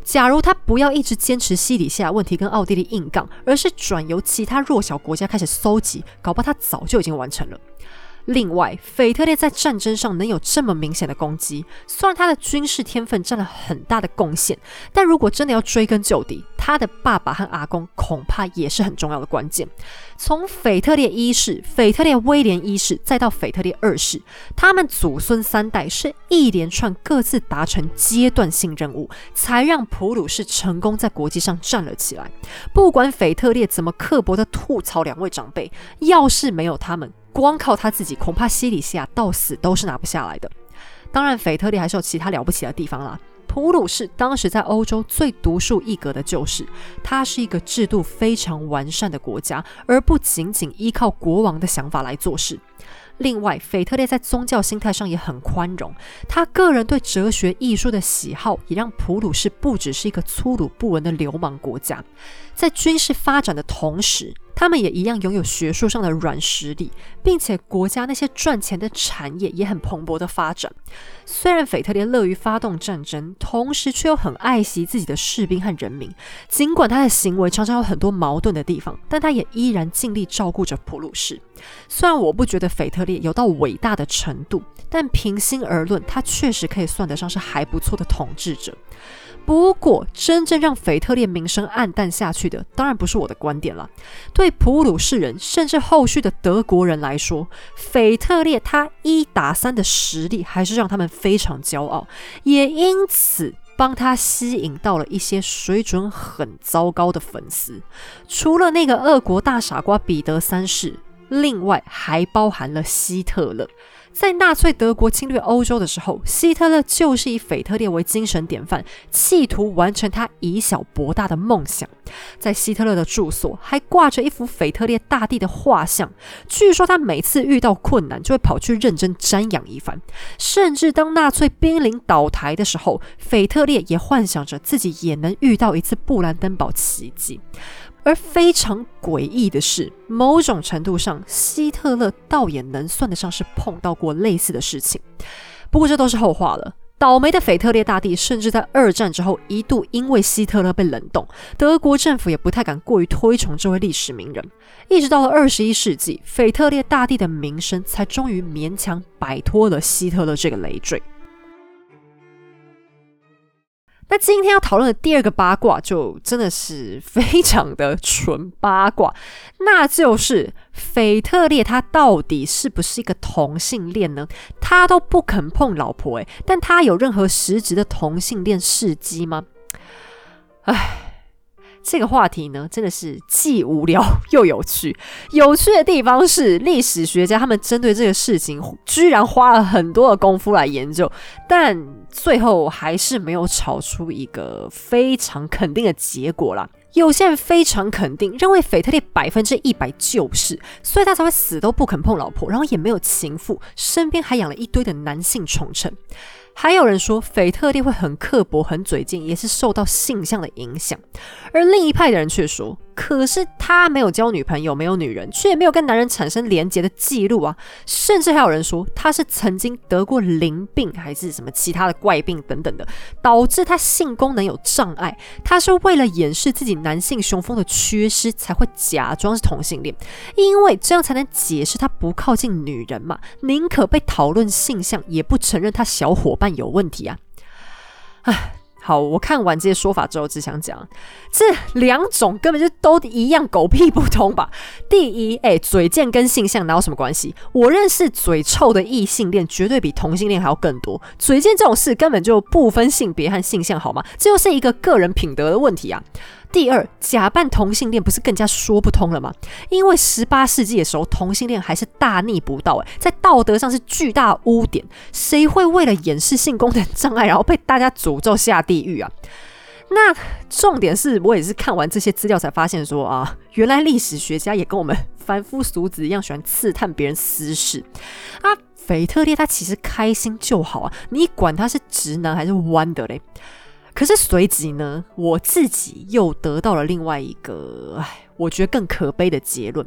假如他不要一直坚持西里下问题跟奥地利硬杠，而是转由其他弱小国家开始搜集，搞不好他早就已经完成了。另外，腓特烈在战争上能有这么明显的攻击，虽然他的军事天分占了很大的贡献，但如果真的要追根究底，他的爸爸和阿公恐怕也是很重要的关键。从腓特烈一世、腓特烈威廉一世，再到腓特烈二世，他们祖孙三代是一连串各自达成阶段性任务，才让普鲁士成功在国际上站了起来。不管腓特烈怎么刻薄的吐槽两位长辈，要是没有他们。光靠他自己，恐怕西里西亚到死都是拿不下来的。当然，腓特烈还是有其他了不起的地方啦。普鲁士当时在欧洲最独树一格的就是，它是一个制度非常完善的国家，而不仅仅依靠国王的想法来做事。另外，腓特烈在宗教心态上也很宽容，他个人对哲学艺术的喜好，也让普鲁士不只是一个粗鲁不文的流氓国家。在军事发展的同时，他们也一样拥有学术上的软实力，并且国家那些赚钱的产业也很蓬勃的发展。虽然腓特烈乐于发动战争，同时却又很爱惜自己的士兵和人民。尽管他的行为常常有很多矛盾的地方，但他也依然尽力照顾着普鲁士。虽然我不觉得腓特烈有到伟大的程度，但平心而论，他确实可以算得上是还不错的统治者。不过，真正让腓特烈名声暗淡下去的，当然不是我的观点了。对普鲁士人，甚至后续的德国人来说，腓特烈他一打三的实力，还是让他们非常骄傲。也因此，帮他吸引到了一些水准很糟糕的粉丝。除了那个俄国大傻瓜彼得三世，另外还包含了希特勒。在纳粹德国侵略欧洲的时候，希特勒就是以腓特烈为精神典范，企图完成他以小博大的梦想。在希特勒的住所还挂着一幅腓特烈大帝的画像，据说他每次遇到困难就会跑去认真瞻仰一番。甚至当纳粹濒临倒台的时候，腓特烈也幻想着自己也能遇到一次布兰登堡奇迹。而非常诡异的是，某种程度上，希特勒倒也能算得上是碰到过类似的事情。不过这都是后话了。倒霉的腓特烈大帝甚至在二战之后一度因为希特勒被冷冻，德国政府也不太敢过于推崇这位历史名人。一直到了二十一世纪，腓特烈大帝的名声才终于勉强摆脱了希特勒这个累赘。那今天要讨论的第二个八卦，就真的是非常的纯八卦，那就是腓特烈他到底是不是一个同性恋呢？他都不肯碰老婆，诶，但他有任何实质的同性恋事迹吗？唉。这个话题呢，真的是既无聊又有趣。有趣的地方是，历史学家他们针对这个事情，居然花了很多的功夫来研究，但最后还是没有炒出一个非常肯定的结果啦。有些人非常肯定，认为腓特烈百分之一百就是，所以他才会死都不肯碰老婆，然后也没有情妇，身边还养了一堆的男性宠臣。还有人说，腓特烈会很刻薄、很嘴贱，也是受到性向的影响。而另一派的人却说。可是他没有交女朋友，没有女人，却也没有跟男人产生连结的记录啊！甚至还有人说他是曾经得过淋病，还是什么其他的怪病等等的，导致他性功能有障碍。他是为了掩饰自己男性雄风的缺失，才会假装是同性恋，因为这样才能解释他不靠近女人嘛，宁可被讨论性向，也不承认他小伙伴有问题啊！唉。好，我看完这些说法之后，只想讲，这两种根本就都一样，狗屁不通吧？第一，哎，嘴贱跟性向哪有什么关系？我认识嘴臭的异性恋，绝对比同性恋还要更多。嘴贱这种事根本就不分性别和性向，好吗？这又是一个个人品德的问题啊。第二，假扮同性恋不是更加说不通了吗？因为十八世纪的时候，同性恋还是大逆不道，诶，在道德上是巨大污点。谁会为了掩饰性功能障碍，然后被大家诅咒下地狱啊？那重点是我也是看完这些资料才发现，说啊，原来历史学家也跟我们凡夫俗子一样，喜欢刺探别人私事啊。腓特烈他其实开心就好啊，你管他是直男还是弯的嘞？可是随即呢，我自己又得到了另外一个，唉，我觉得更可悲的结论。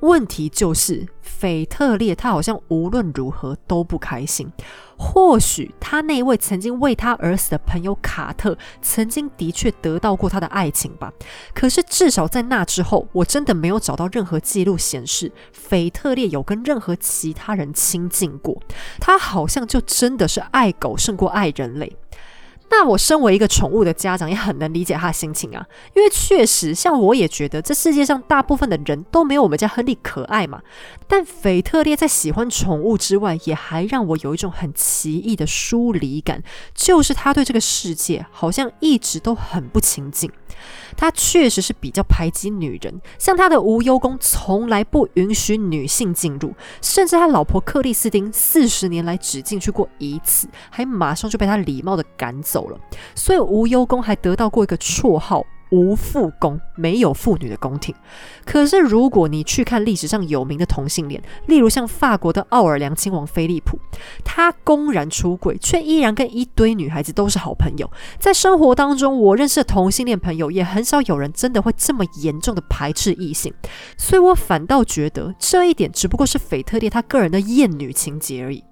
问题就是，腓特烈他好像无论如何都不开心。或许他那位曾经为他而死的朋友卡特，曾经的确得到过他的爱情吧。可是至少在那之后，我真的没有找到任何记录显示腓特烈有跟任何其他人亲近过。他好像就真的是爱狗胜过爱人类。那我身为一个宠物的家长，也很能理解他的心情啊，因为确实，像我也觉得这世界上大部分的人都没有我们家亨利可爱嘛。但斐特烈在喜欢宠物之外，也还让我有一种很奇异的疏离感，就是他对这个世界好像一直都很不亲近。他确实是比较排挤女人，像他的无忧宫从来不允许女性进入，甚至他老婆克里斯汀四十年来只进去过一次，还马上就被他礼貌的赶走了。所以无忧宫还得到过一个绰号。无妇宫，没有妇女的宫廷。可是，如果你去看历史上有名的同性恋，例如像法国的奥尔良亲王菲利普，他公然出轨，却依然跟一堆女孩子都是好朋友。在生活当中，我认识的同性恋朋友也很少有人真的会这么严重的排斥异性。所以我反倒觉得这一点只不过是腓特烈他个人的厌女情节而已。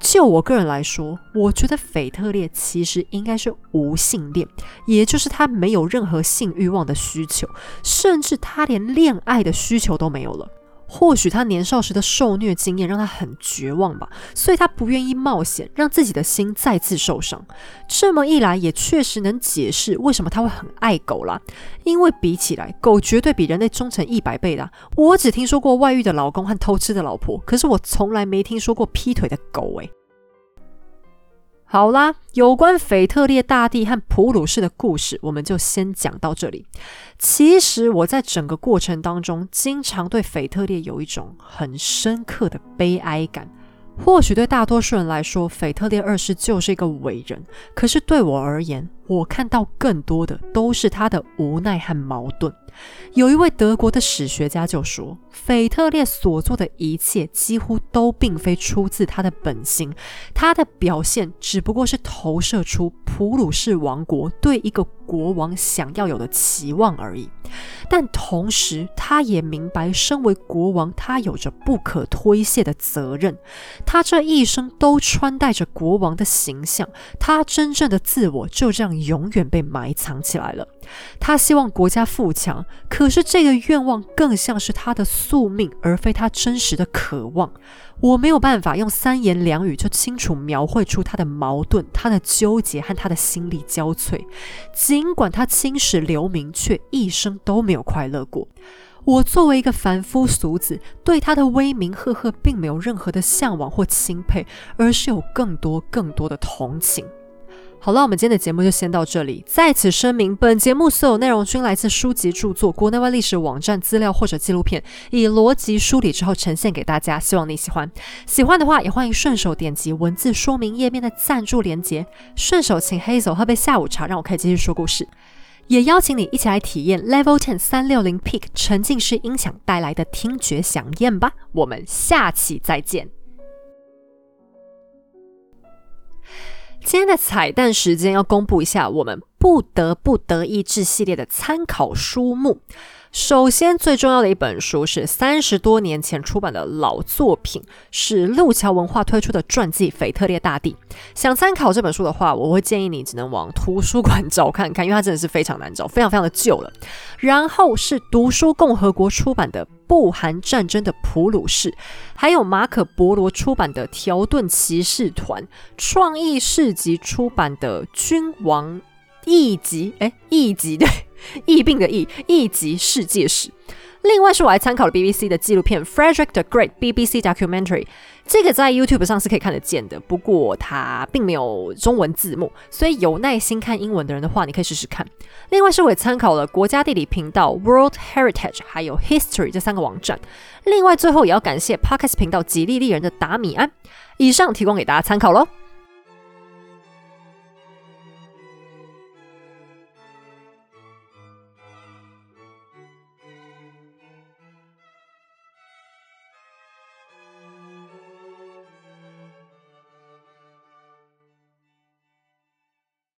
就我个人来说，我觉得腓特烈其实应该是无性恋，也就是他没有任何性欲望的需求，甚至他连恋爱的需求都没有了。或许他年少时的受虐经验让他很绝望吧，所以他不愿意冒险让自己的心再次受伤。这么一来，也确实能解释为什么他会很爱狗啦。因为比起来，狗绝对比人类忠诚一百倍啦。我只听说过外遇的老公和偷吃的老婆，可是我从来没听说过劈腿的狗诶。好啦，有关腓特烈大帝和普鲁士的故事，我们就先讲到这里。其实我在整个过程当中，经常对腓特烈有一种很深刻的悲哀感。或许对大多数人来说，腓特烈二世就是一个伟人，可是对我而言，我看到更多的都是他的无奈和矛盾。有一位德国的史学家就说，腓特烈所做的一切几乎都并非出自他的本心，他的表现只不过是投射出普鲁士王国对一个国王想要有的期望而已。但同时，他也明白，身为国王，他有着不可推卸的责任。他这一生都穿戴着国王的形象，他真正的自我就这样永远被埋藏起来了。他希望国家富强，可是这个愿望更像是他的宿命，而非他真实的渴望。我没有办法用三言两语就清楚描绘出他的矛盾、他的纠结和他的心力交瘁。尽管他青史留名，却一生都没有快乐过。我作为一个凡夫俗子，对他的威名赫赫并没有任何的向往或钦佩，而是有更多更多的同情。好了，我们今天的节目就先到这里。在此声明，本节目所有内容均来自书籍著作、国内外历史网站资料或者纪录片，以逻辑梳理之后呈现给大家。希望你喜欢，喜欢的话也欢迎顺手点击文字说明页面的赞助连结，顺手请黑走喝杯下午茶，让我可以继续说故事。也邀请你一起来体验 Level Ten 三六零 Peak 沉浸式音响带来的听觉响宴吧。我们下期再见。今天的彩蛋时间要公布一下，我们不得不得意志系列的参考书目。首先，最重要的一本书是三十多年前出版的老作品，是路桥文化推出的传记《腓特烈大帝》。想参考这本书的话，我会建议你只能往图书馆找看看，因为它真的是非常难找，非常非常的旧了。然后是读书共和国出版的《不含战争的普鲁士》，还有马可波罗出版的《条顿骑士团》，创意市集出版的《君王异集》，哎，异集对。疫病的疫，疫及世界史。另外是我还参考了 BBC 的纪录片《Frederick the Great》BBC documentary，这个在 YouTube 上是可以看得见的，不过它并没有中文字幕，所以有耐心看英文的人的话，你可以试试看。另外是我也参考了国家地理频道、World Heritage 还有 History 这三个网站。另外最后也要感谢 Podcast 频道吉利利人的达米安。以上提供给大家参考喽。